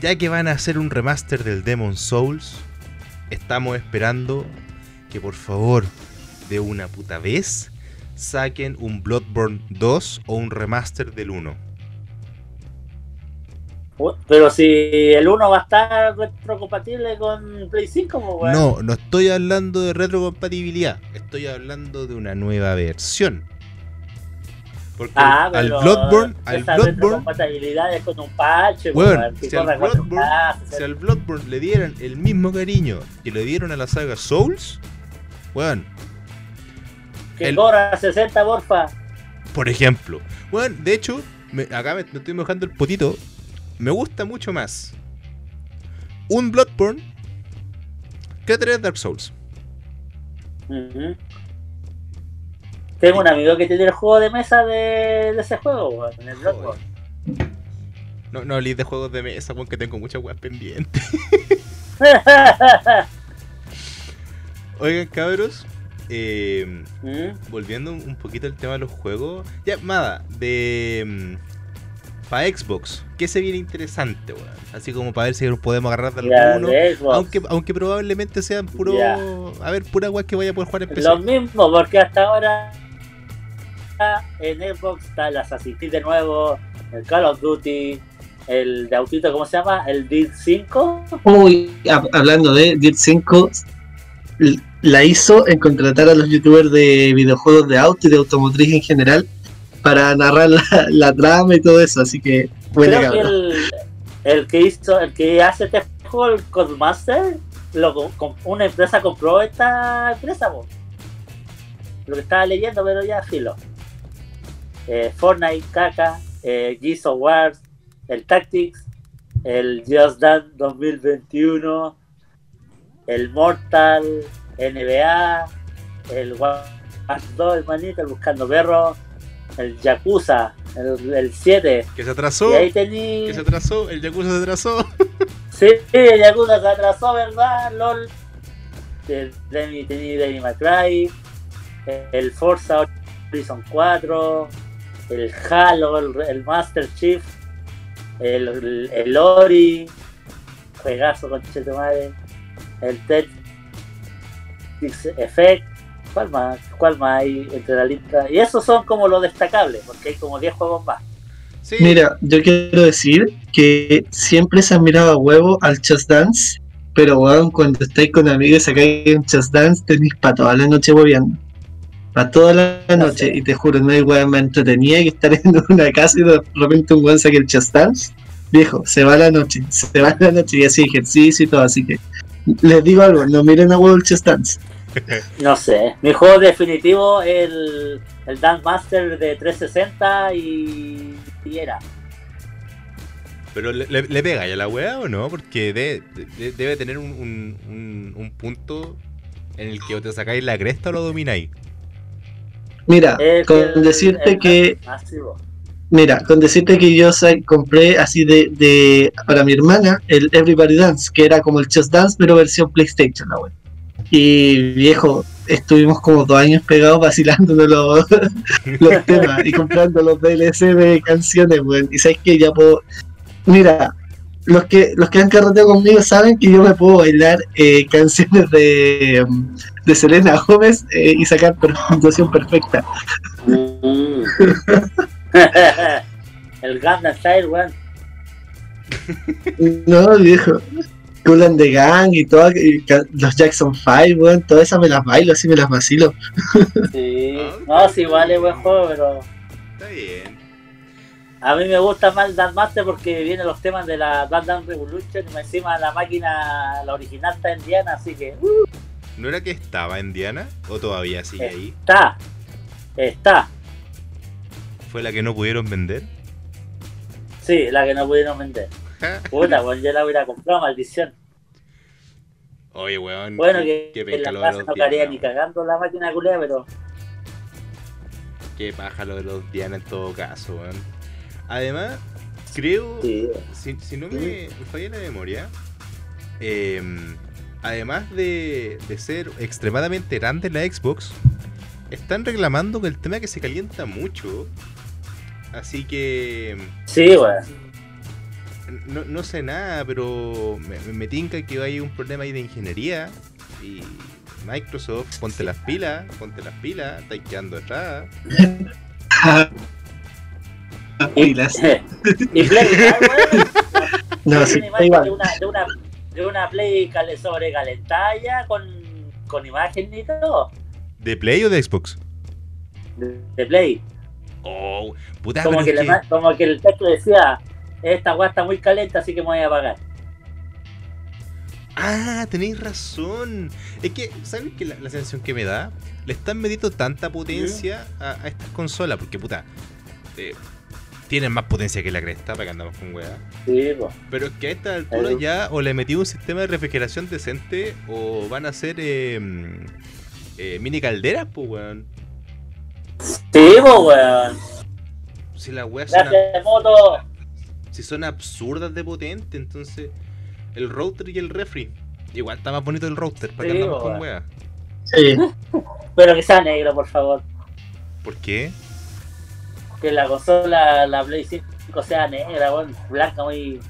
Speaker 1: ya que van a hacer un remaster del Demon Souls, estamos esperando que por favor, de una puta vez, saquen un Bloodborne 2 o un remaster del 1.
Speaker 2: Pero si el 1 va a estar retrocompatible con Play 5, pues.
Speaker 1: No, no estoy hablando de retrocompatibilidad, estoy hablando de una nueva versión. Porque
Speaker 2: Ah,
Speaker 1: al Bloodborne, al Bloodborne,
Speaker 2: retrocompatibilidad es con un parche,
Speaker 1: Weón,
Speaker 2: weón, que
Speaker 1: si al Bloodborne- si al Bloodborne le dieran el mismo cariño que le dieron a la saga Souls, weón,
Speaker 2: que
Speaker 1: el-
Speaker 2: corra 60, porfa.
Speaker 1: por ejemplo, weón, de hecho, me- acá me, me estoy mojando el potito, me gusta mucho más un Bloodborne que tres Dark Souls.
Speaker 2: Tengo un amigo que tiene el juego de mesa de, de ese juego, en el Bloodborne.
Speaker 1: No, no hablé de juegos de mesa, weón, que tengo muchas weas pendientes. Oigan, cabros, eh,
Speaker 2: ¿Mm?
Speaker 1: volviendo un poquito al tema de los juegos. Ya, Mada, de. Para Xbox, ¿qué se viene interesante, weón? Así como para ver si nos podemos agarrar de alguno.
Speaker 2: de.
Speaker 1: Aunque, aunque probablemente sean puro. A ver, pura weá que vaya a poder jugar en PC.
Speaker 2: Lo mismo, porque hasta ahora en Xbox está el Assassin's Creed de nuevo, el Call of Duty, el de autito, ¿cómo se llama? El Dirt 5.
Speaker 3: Uy, hab- hablando de Dirt 5, l- la hizo en contratar a los youtubers de videojuegos de auto y de automotriz en general para narrar la, la trama y todo eso, así que buena
Speaker 2: Creo que el, el que hizo, el que hace este juego, el Codemaster, lo, una empresa compró esta empresa. Lo que estaba leyendo, pero ya filo. Eh, Fortnite, Kaka, eh, Gears of War, el Tactics, el Just Dance 2021, el Mortal, NBA, el Watch 2, el manito, el Buscando Perros, el Yakuza, el, el 7.
Speaker 1: Que se atrasó.
Speaker 2: Y ahí tení...
Speaker 1: Que se atrasó. El Yakuza se atrasó.
Speaker 2: Sí, el Yakuza se atrasó, ¿verdad? LOL. Demi, tení Devil May. El Forza Horizon 4. El Halo, el, el Master Chief. El, el, el Ori. Juegazo con madre. El Tetris Effect. ¿Cuál más? ¿Cuál más hay entre la lista? Y esos son como los destacables, porque hay como 10 juegos más.
Speaker 1: Sí.
Speaker 3: Mira, yo quiero decir que siempre se ha mirado a huevo al Just Dance, pero weón, cuando estáis con amigos y sacáis un Just Dance, tenéis para toda la noche hueveando. Para toda la
Speaker 2: No
Speaker 3: noche,
Speaker 2: sé.
Speaker 3: y te juro, no hay weón más entretenida que estar en una casa y de repente un weón saque el Just Dance. Viejo, se va la noche, se va la noche y así ejercicio y todo, así que les digo algo, no miren a huevo el Just Dance.
Speaker 2: No sé, mi juego definitivo es el, el Dance Master de 360 y, y era.
Speaker 1: Pero le, le- le pega ya la weá o no? Porque de- de- debe tener un, un- un- un punto en el que o te sacáis la cresta o lo domináis.
Speaker 3: Mira, con decirte
Speaker 2: el-
Speaker 3: que. Mira, con decirte que yo compré así de, de para mi hermana el Everybody Dance, que era como el Just Dance, pero versión PlayStation, la wea. Y viejo, estuvimos como dos años pegados vacilándonos los, los temas y comprando los DLC de canciones, weón. Y sabes que ya puedo. Mira, los que los que han carreteado conmigo saben que yo me puedo bailar eh, canciones de, um, de Selena Gómez eh, y sacar puntuación perfecta.
Speaker 2: Mm. el Gundam Style, weón.
Speaker 3: No, viejo. Cool and the Gang y todo, y los Jackson 5, weón, todas esas me las bailo, así me las vacilo.
Speaker 2: Sí.
Speaker 1: Ah,
Speaker 2: No, sí, vale, buen juego, pero
Speaker 1: Está bien.
Speaker 2: a mí me gusta más el Dance Master porque vienen los temas de la Dance Dance Revolution y encima la máquina, la original está en Diana, así que uh,
Speaker 1: ¿No era que estaba en Diana? ¿O todavía sigue ahí?
Speaker 2: está. Está.
Speaker 1: ¿Fue la que no pudieron vender?
Speaker 2: Sí, la que no pudieron vender. Puta, pues yo la hubiera comprado, maldición.
Speaker 1: Oye, weón.
Speaker 2: Bueno, que en la
Speaker 1: los
Speaker 2: no caería
Speaker 1: Diana.
Speaker 2: ni cagando la máquina culea, pero
Speaker 1: Qué paja lo de los Diana en todo caso, weón. Además, creo,
Speaker 2: sí.
Speaker 1: si, si no me, me falla la memoria, eh, además de, de ser extremadamente grande la Xbox, están reclamando que el tema que se calienta mucho. Así que
Speaker 2: Sí, weón.
Speaker 1: No, no sé nada, pero me, me tinca que hay un problema ahí de ingeniería. Y Microsoft, ponte las pilas, ponte las pilas, estáis quedando atrás.
Speaker 3: Y
Speaker 2: Play, ah.
Speaker 3: No, sí, igual.
Speaker 2: de una, de una, de una Play cale- sobrecalentada con, con imagen y todo.
Speaker 1: ¿De Play o de Xbox?
Speaker 2: De, de Play.
Speaker 1: Oh, puta,
Speaker 2: Como que, le
Speaker 1: que-
Speaker 2: como que el texto decía, esta weá está muy caliente, así que me voy a apagar.
Speaker 1: Ah, tenéis razón. Es que, ¿sabes qué? La, la sensación que me da? Le están metiendo tanta potencia a, a estas consolas, porque puta, eh, tienen más potencia que la cresta, para que andamos con weá.
Speaker 2: Sí, pues.
Speaker 1: Pero es que a esta altura ya o le metí un sistema de refrigeración decente o van a ser eh, eh, mini calderas, pues weón.
Speaker 2: Sí, pues, weón.
Speaker 1: Si weas son,
Speaker 2: Gracias, moto.
Speaker 1: Si son absurdas de potente, entonces el router y el refri. Igual está más bonito el router, para que andamos con.
Speaker 3: Sí.
Speaker 2: Pero que sea negro, por favor.
Speaker 1: ¿Por qué?
Speaker 2: Que la consola, la Play 5 sea negra, bueno, blanca, muy.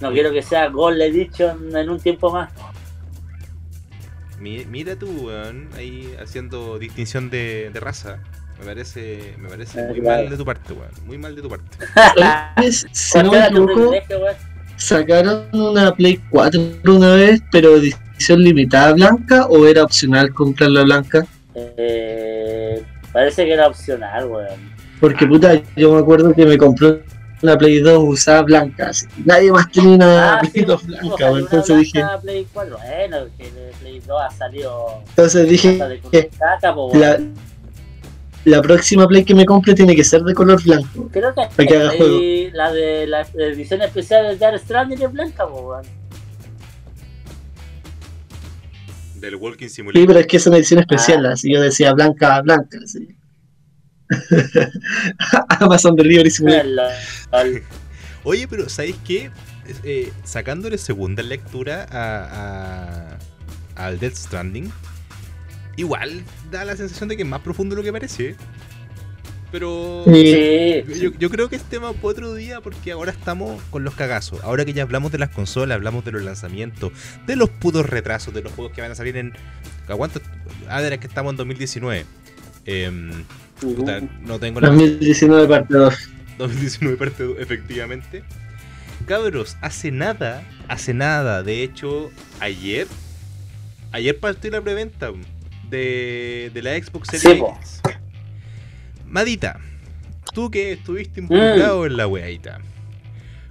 Speaker 2: No quiero que sea Gold Edition en un tiempo más.
Speaker 1: Mi- Mira tú, weón, ahí haciendo distinción de, de raza. Me parece, me parece muy
Speaker 2: Claro.
Speaker 1: mal de tu parte, weón. Muy mal de tu parte.
Speaker 3: Si no me equivoco, sacaron una Play 4 una vez, pero edición limitada blanca o era opcional comprarla blanca?
Speaker 2: Eh, parece que era opcional, weón.
Speaker 3: Porque puta, yo me acuerdo que me compré una Play 2 usada blanca. así. Nadie más tenía una
Speaker 2: Ah,
Speaker 3: Play
Speaker 2: sí,
Speaker 3: 2
Speaker 2: pues,
Speaker 3: blanca,
Speaker 2: una
Speaker 3: entonces dije,
Speaker 2: blanca Play 4. Bueno, que Play 2 ha salido
Speaker 3: entonces dije
Speaker 2: caca, po,
Speaker 3: la, la próxima Play que me compre tiene que ser de color blanco.
Speaker 2: Creo que,
Speaker 3: para que haga
Speaker 2: ahí la de la edición especial de Jar Stranding es blanca, weón.
Speaker 1: Del Walking
Speaker 3: Sí,
Speaker 1: Simulator.
Speaker 3: pero es que es una edición especial,
Speaker 2: Ah.
Speaker 3: así yo decía blanca, blanca. Así. Amazon Delivery Simulator.
Speaker 1: Oye, pero ¿sabéis qué? Eh, sacándole segunda lectura a, a- al Death Stranding, igual da la sensación de que es más profundo de lo que parece. Pero
Speaker 3: Sí.
Speaker 1: Yo, yo creo que es tema para otro día porque ahora estamos con los cagazos. Ahora que ya hablamos de las consolas, hablamos de los lanzamientos, de los putos retrasos, de los juegos que van a salir en... ¿Cuánto? Ah, de que estamos en 2019. Em, puta, no tengo la...
Speaker 3: 2019 parte 2.
Speaker 1: 2019 parte 2, efectivamente. Cabros, hace nada, hace nada, de hecho, ayer, ayer partió la preventa de, de la Xbox
Speaker 2: Sí,
Speaker 1: Series
Speaker 2: po.
Speaker 1: X. Madita, tú que estuviste involucrado en la weadita,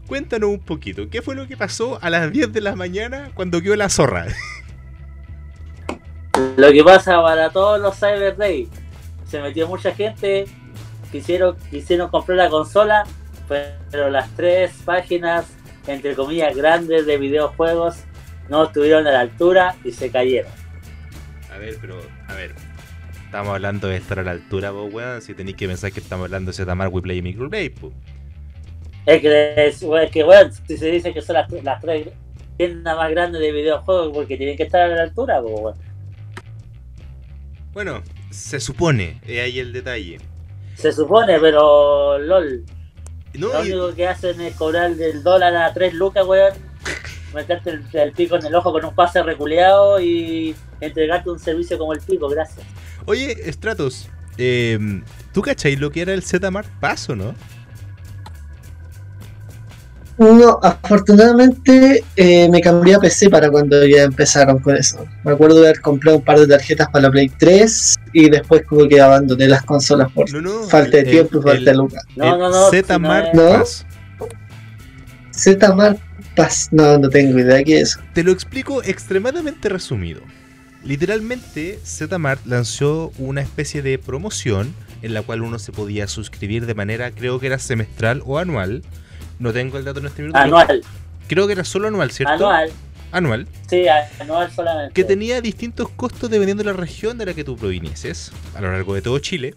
Speaker 1: cuéntanos un poquito, ¿qué fue lo que pasó a las 10 de la mañana cuando quedó la zorra?
Speaker 2: Lo que pasa para todos los Cyber Day, se metió mucha gente, quisieron, quisieron comprar la consola, pero las tres páginas, entre comillas, grandes de videojuegos no estuvieron a la altura y se cayeron.
Speaker 1: A ver, pero, a ver. Estamos hablando de estar a la altura, vos, weón. Si tenéis que pensar que estamos hablando de Zetamar, WePlay y Microplay, pues.
Speaker 2: Es que, es, es que bueno, si se dice que son las, las tres tiendas más grandes de videojuegos porque tienen que estar a la altura, pues bueno.
Speaker 1: Bueno, se supone, es ahí el detalle.
Speaker 2: Se supone, pero LOL,
Speaker 1: No,
Speaker 2: lo
Speaker 1: y-
Speaker 2: único que hacen es cobrar del dólar a 3 lucas, weón. Meterte el, el pico en el ojo con un pase reculeado y entregarte un servicio como el pico, gracias.
Speaker 1: oye, Stratos, eh, ¿tú cacháis lo que era el Zmart Pass o no?
Speaker 3: No, afortunadamente eh, me cambié a PC para cuando ya empezaron con eso. Me acuerdo de haber comprado un par de tarjetas para la Play 3 y después como que abandoné las consolas por
Speaker 1: No, no.
Speaker 3: falta de
Speaker 1: el-
Speaker 3: tiempo y falta de lucas.
Speaker 2: No, no, no. ¿No?
Speaker 1: Pass.
Speaker 3: Z Pass, no, no tengo idea qué es eso.
Speaker 1: Te lo explico extremadamente resumido. Literalmente, Zmart lanzó una especie de promoción en la cual uno se podía suscribir de manera, creo que era semestral o anual. No tengo el dato en este minuto.
Speaker 2: Anual,
Speaker 1: Creo que era solo anual, ¿cierto?
Speaker 2: anual.
Speaker 1: Anual.
Speaker 2: Sí, anual solamente.
Speaker 1: que tenía distintos costos dependiendo de la región de la que tú provinieses a lo largo de todo Chile,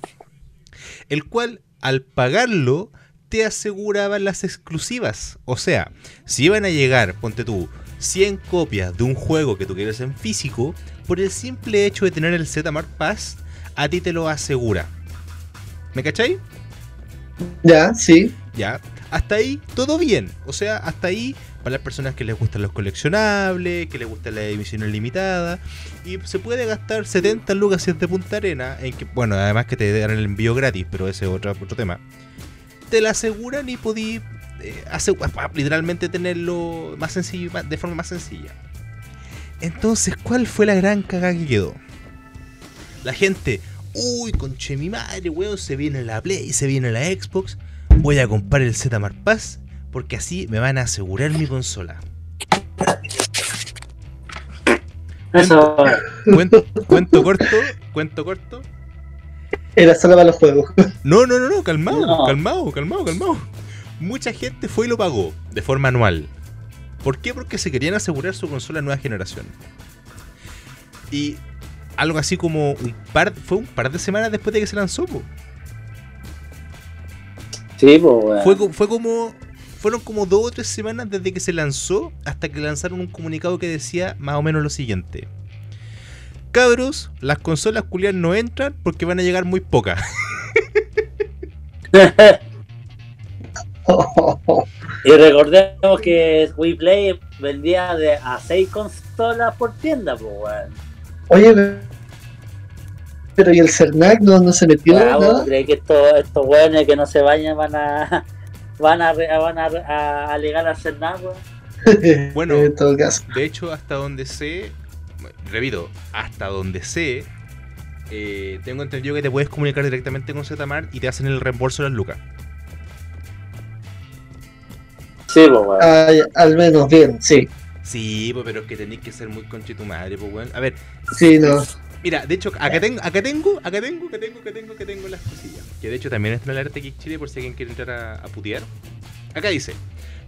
Speaker 1: el cual al pagarlo te aseguraba las exclusivas. O sea, si iban a llegar, ponte tú, 100 copias de un juego que tú quieres en físico, por el simple hecho de tener el Zmart Pass, a ti te lo asegura. ¿Me cachai?
Speaker 3: Ya, sí.
Speaker 1: Ya, hasta ahí todo bien. O sea, hasta ahí para las personas que les gustan los coleccionables, que les gusta la edición limitada. Y se puede gastar 70 lucas si es de Punta Arena, en que, bueno, además que te dan el envío gratis, pero ese es otro, otro tema. Te la aseguran y podí eh, ase- literalmente tenerlo más sencillo, más- de forma más sencilla. Entonces, ¿cuál fue la gran cagada que quedó? La gente, uy, conche mi madre, weón, se viene la Play, se viene la Xbox voy a comprar el Zmart Pass porque así me van a asegurar mi consola.
Speaker 2: Eso,
Speaker 1: Cuento, cuento corto, cuento corto.
Speaker 3: Era solo para los juegos.
Speaker 1: No, no, no, no, calmado,
Speaker 2: No.
Speaker 1: calmado, calmado, calmado. Mucha gente fue y lo pagó de forma anual. ¿Por qué? Porque se querían asegurar su consola nueva generación. Y algo así como un par, fue un par de semanas después de que se lanzó. po.
Speaker 2: sí, pues.
Speaker 1: Fue, fue como. Fueron como dos o tres semanas desde que se lanzó hasta que lanzaron un comunicado que decía más o menos lo siguiente. cabros, las consolas culiadas no entran porque van a llegar muy pocas.
Speaker 2: y recordemos que WePlay vendía de a 6 consolas por tienda, pues, weón.
Speaker 3: Oye, pero ¿y el Cernac no, no se metió
Speaker 2: Ah,
Speaker 3: nada?
Speaker 2: ¿vos crees que estos, estos weones que no se bañan van a van a, van a, a alegar a hacer nada, weón?
Speaker 1: Bueno.
Speaker 3: en todo caso.
Speaker 1: De hecho, hasta donde sé, repito, hasta donde sé, eh, tengo entendido que te puedes comunicar directamente con Zmart y te hacen el reembolso de las lucas.
Speaker 2: Sí, pues, weón.
Speaker 3: Al menos bien, sí.
Speaker 1: Sí, pues, pero es que tenéis que ser muy conche tu madre, pues, weón. A ver,
Speaker 3: Sí, no.
Speaker 1: mira, de hecho, acá tengo, acá tengo, acá tengo, acá tengo, acá tengo, acá tengo las cosillas. Que de hecho también está en el RTX Chile por si alguien quiere entrar a, a putear. Acá dice,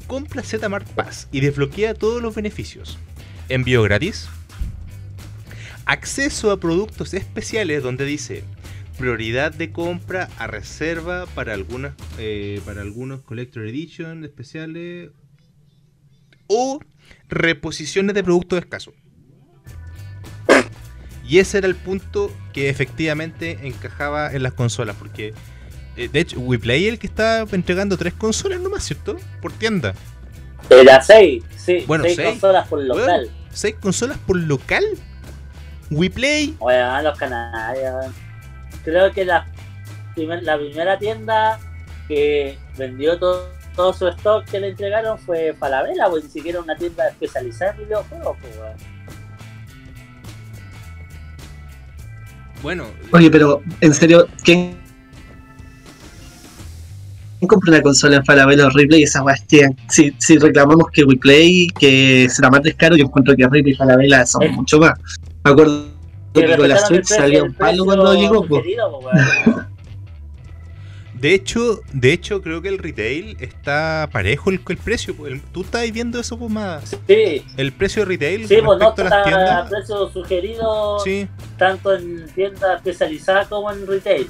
Speaker 1: compra Zmart Pass y desbloquea todos los beneficios. Envío gratis. Acceso a productos especiales donde dice prioridad de compra a reserva para algunas eh, para algunos collector edition especiales o reposiciones de productos escasos. Y ese era el punto que efectivamente encajaba en las consolas, porque eh, de hecho WePlay es el que está entregando tres consolas nomás, ¿cierto? Por tienda.
Speaker 2: Era 6, sí,
Speaker 1: Bueno,
Speaker 2: 6
Speaker 1: seis.
Speaker 2: consolas por local.
Speaker 1: ¿Seis consolas por local? WePlay.
Speaker 2: Weón, los. Creo que la, primer- la primera tienda que vendió todo, todo su stock que le entregaron fue Falabella, pues ni siquiera una tienda especializada en videojuegos, pues, weón.
Speaker 1: Bueno,
Speaker 3: Oye, pero en serio, ¿quién, ¿quién compra una consola en Falabella o Replay? Y esa weá es que si, si reclamamos que WePlay, que será más caro, yo encuentro que Replay y Falabella son mucho más. Me acuerdo con la Switch salía un palo cuando llegó.
Speaker 1: de hecho, de hecho creo que el retail está parejo el, el precio. el- Tú estás viendo eso, pues, más.
Speaker 2: Sí,
Speaker 1: El precio de retail
Speaker 2: sí, pues no
Speaker 1: respecto a las tiendas.
Speaker 2: precio sugerido
Speaker 1: Sí.
Speaker 2: tanto en tiendas especializadas como en retail.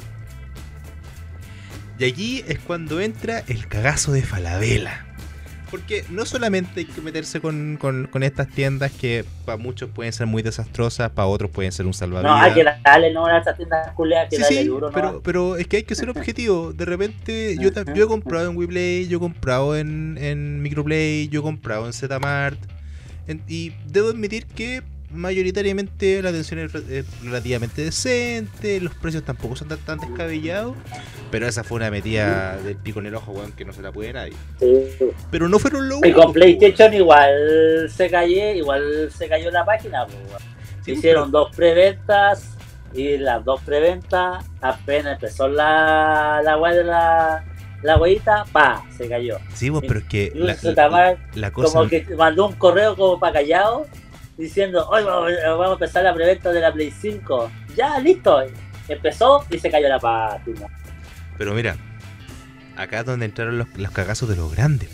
Speaker 1: Y allí es cuando entra el cagazo de Falabella. Porque no solamente hay que meterse con, con- con estas tiendas que para muchos pueden ser muy desastrosas, para otros pueden ser un salvavidas.
Speaker 2: No, hay que darle no a esas tiendas culeas que
Speaker 1: Sí,
Speaker 2: darle
Speaker 1: sí,
Speaker 2: duro, ¿no?
Speaker 1: pero, pero es que hay que ser objetivo. De repente, yo, yo he comprado en WePlay, yo he comprado en, en Microplay, yo he comprado en Zmart. en- y debo admitir que mayoritariamente la atención es, re- es relativamente decente, los precios tampoco son tan, tan descabellados. Pero esa fue una metida del pico en el ojo, weón, que no se la puede nadie.
Speaker 2: Sí.
Speaker 1: Pero no fueron los
Speaker 2: Y con PlayStation igual se cayó, igual se cayó la página, pues, weón.
Speaker 1: Sí,
Speaker 2: Hicieron dos preventas y las dos preventas apenas empezó la la de la la huevita, pa, se cayó.
Speaker 1: Sí, vos, pero es que la, la cosa.
Speaker 2: como que mandó un correo como para callado diciendo, hoy vamos, vamos a empezar la preventa de la Play 5. Ya, listo. Empezó y se cayó la página.
Speaker 1: Pero mira, acá es donde entraron los, los cagazos de los grandes.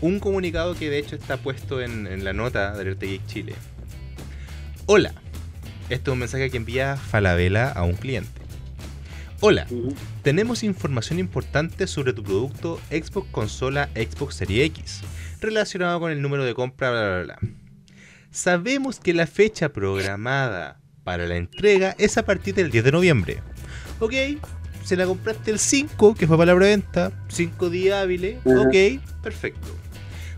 Speaker 1: Un comunicado que de hecho está puesto en, en la nota del RTX Chile. Hola, este es un mensaje que envía Falabella a un cliente. Hola, tenemos información importante sobre tu producto Xbox Consola Xbox Series X, relacionado con el número de compra, bla, bla, bla. Sabemos que la fecha programada para la entrega es a partir del 10 de noviembre. Ok, se la compraste el 5, que fue para la preventa, 5 días hábiles, ok, perfecto.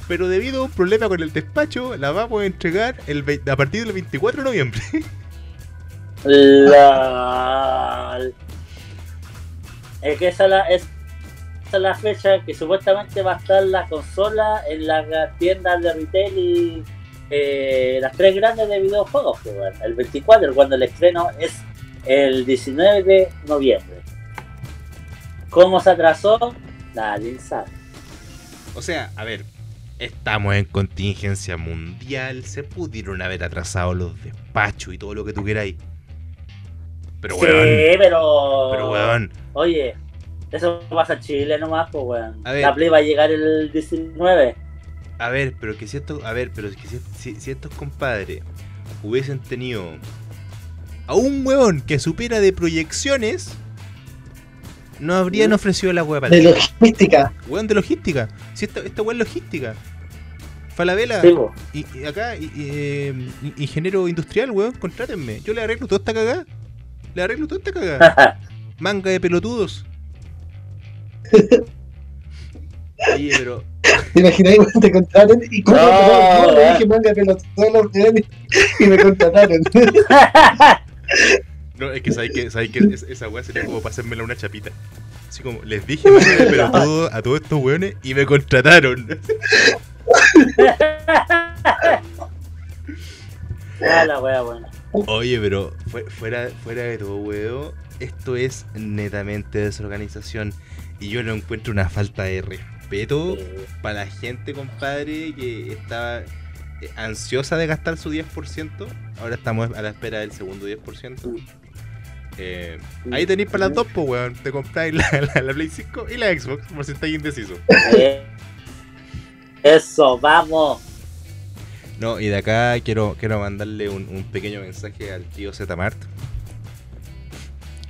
Speaker 1: Pero debido a un problema con el despacho, la vamos a entregar el a partir del 24 de noviembre.
Speaker 2: La... Es que esa, la, es la fecha que supuestamente va a estar la consola en las tiendas de retail y eh, las tres grandes de videojuegos. pues, el 24, cuando el estreno es el 19 de noviembre. ¿Cómo se atrasó? Nadie sabe.
Speaker 1: O sea, a ver, estamos en contingencia mundial, se pudieron haber atrasado los despachos y todo lo que tú queráis. Pero
Speaker 2: sí,
Speaker 1: weón,
Speaker 2: pero...
Speaker 1: pero weón,
Speaker 2: Oye, eso pasa en Chile nomás, pues weón.
Speaker 1: A ver.
Speaker 2: La Play va a llegar el 19.
Speaker 1: a ver, pero que si estos, a ver, pero que si, si- si estos compadres hubiesen tenido a un weón que supera de proyecciones, no habrían
Speaker 2: ¿Mm?
Speaker 1: ofrecido la web
Speaker 3: De logística.
Speaker 1: Weón de logística. Si esta, esta weón es logística. Falabella,
Speaker 2: Sí,
Speaker 1: y, y acá, y- y, eh, ingeniero industrial, weón, contrátenme. Yo le arreglo toda esta cagada. Le arreglo toda esta cagada. Manga de pelotudos. Oye, pero.
Speaker 3: ¿Te imaginas cuando te contratan? ¿Y cómo?
Speaker 2: No, eh.
Speaker 3: dije manga pelotudo los weones y me contrataron.
Speaker 1: No, es que sabéis que, sabéis que es- esa weá sería como para hacérmela una chapita. Así como, les dije manga de pelotudo a todos estos weones y me contrataron.
Speaker 2: Ah, la wea buena.
Speaker 1: Oye, pero fue- fuera, fuera de todo, weón, esto es netamente desorganización. Y yo lo encuentro una falta de respeto
Speaker 2: Eh,
Speaker 1: para la gente, compadre, que estaba eh, ansiosa de gastar su 10%. Ahora estamos a la espera del segundo 10%. Eh, ahí tenéis para las dos, pues, weón. Te compráis la, la- la Play 5 y la Xbox, por si estáis indecisos.
Speaker 2: eh, Eso, vamos.
Speaker 1: No, y de acá quiero, quiero mandarle un, un pequeño mensaje al tío Zmart.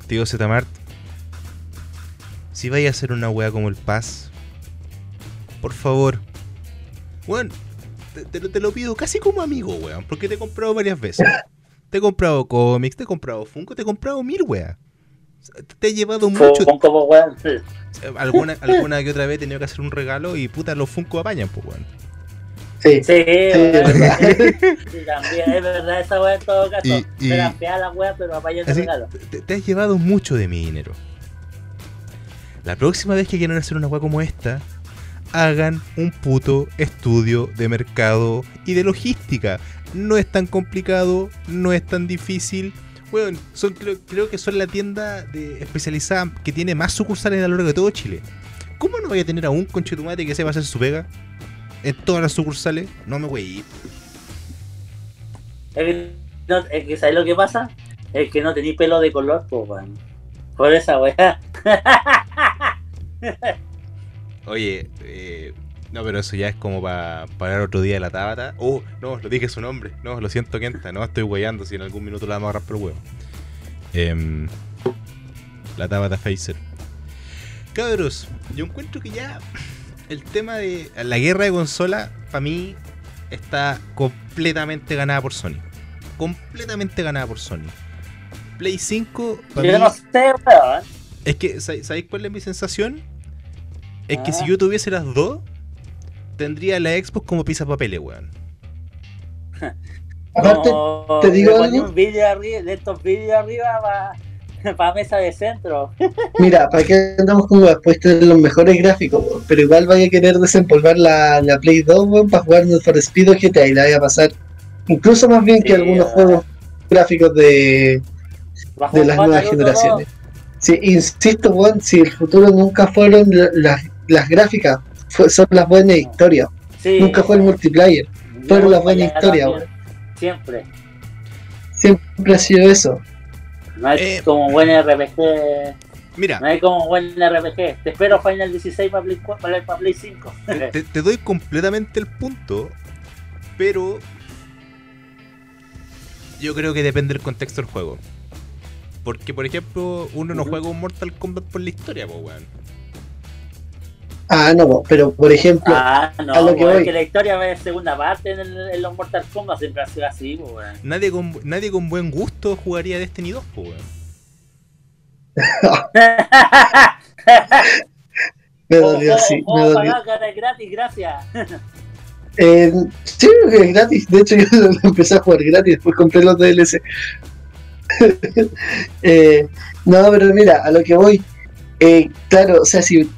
Speaker 1: Tío Zmart, si vais a hacer una wea como el Paz, por favor, weón, te, te lo- te lo pido casi como amigo, weón, porque te he comprado varias veces. Te he comprado cómics, te he comprado Funko, te he comprado mil weas. Te he llevado mucho.
Speaker 2: Como weón.
Speaker 1: Alguna, alguna que otra vez he tenido que hacer un regalo y puta, los Funko apañan, pues, weón.
Speaker 3: Sí.
Speaker 2: Sí,
Speaker 3: es
Speaker 2: weón.
Speaker 3: verdad.
Speaker 2: Sí, también es verdad esa wea en todo caso.
Speaker 1: Y- y-
Speaker 2: la wea, pero apaña el
Speaker 1: Así,
Speaker 2: regalo.
Speaker 1: te, te has llevado mucho de mi dinero. La próxima vez que quieran hacer una weá como esta, hagan un puto estudio de mercado y de logística. No es tan complicado, no es tan difícil. Weón, son, creo, que son la tienda especializada que tiene más sucursales a lo largo de todo Chile. ¿Cómo no voy a tener a un conchetumate que sepa hacer su pega? En todas las sucursales. No me voy a ir.
Speaker 2: Es que, ¿sabes lo que pasa? Es que no tení pelo de color, pues weón. Por esa wea.
Speaker 1: Oye, eh, no, pero eso ya es como para parar otro día de la Tabata. Oh, no, lo dije su nombre. No, lo siento, Kenta. No, estoy weyando si en algún minuto la vamos a agarrar por el huevo. Em, la Tabata Phaser. Cabros, yo encuentro que ya el tema de la guerra de consola, para mí, está completamente ganada por Sony. Completamente ganada por Sony. Play 5, para
Speaker 2: Yo
Speaker 1: mí,
Speaker 2: no sé, weón.
Speaker 1: es que, ¿sabéis sabéis cuál es mi sensación? Es que
Speaker 2: Ah.
Speaker 1: si yo tuviese las dos, tendría la Xbox como pizza papeles, weón.
Speaker 3: Aparte,
Speaker 2: No,
Speaker 3: te digo algo.
Speaker 2: un vídeo arriba, de estos vídeos arriba para mesa de centro.
Speaker 3: mira, ¿para qué andamos con weas? Puedes tener los mejores gráficos, weón, pero igual vaya a querer desempolvar la, la Play 2, weón, para jugar Need for Speed o GTA y la vaya a pasar. Incluso más bien que algunos
Speaker 2: weón.
Speaker 3: juegos gráficos de, de las nuevas generaciones. Sí, insisto, weón, si el futuro nunca fueron la- las, las gráficas, fue- son las buenas historias.
Speaker 2: Sí,
Speaker 3: Nunca fue el multiplayer. fueron las buenas historias,
Speaker 2: Siempre.
Speaker 3: Siempre ha sido eso.
Speaker 2: No es
Speaker 1: Eh.
Speaker 2: como buen RPG.
Speaker 1: Mira,
Speaker 2: No es como buen RPG. Te espero Final 16 para Play, 4 para, para Play 5.
Speaker 1: te, te doy completamente el punto, pero yo creo que depende del contexto del juego. Porque, por ejemplo, uno no juega un Mortal Kombat por la historia, pues, weón.
Speaker 3: Ah, no, pero por ejemplo,
Speaker 2: ah, no,
Speaker 3: a lo que
Speaker 2: weón,
Speaker 3: voy.
Speaker 2: que la historia va en segunda parte en, el- en los Mortal Kombat. Siempre ha sido así, pues, weón.
Speaker 1: Nadie con, nadie con buen gusto jugaría Destiny 2, pues, weón.
Speaker 3: me dolió,
Speaker 2: juego-
Speaker 3: sí, me
Speaker 2: juego
Speaker 3: dolió.
Speaker 2: gratis, gracias.
Speaker 3: Eh, sí, es gratis. De hecho, yo lo empecé a jugar gratis, después compré los DLC. Eh, no, pero mira, a lo que voy. eh, claro, o sea, si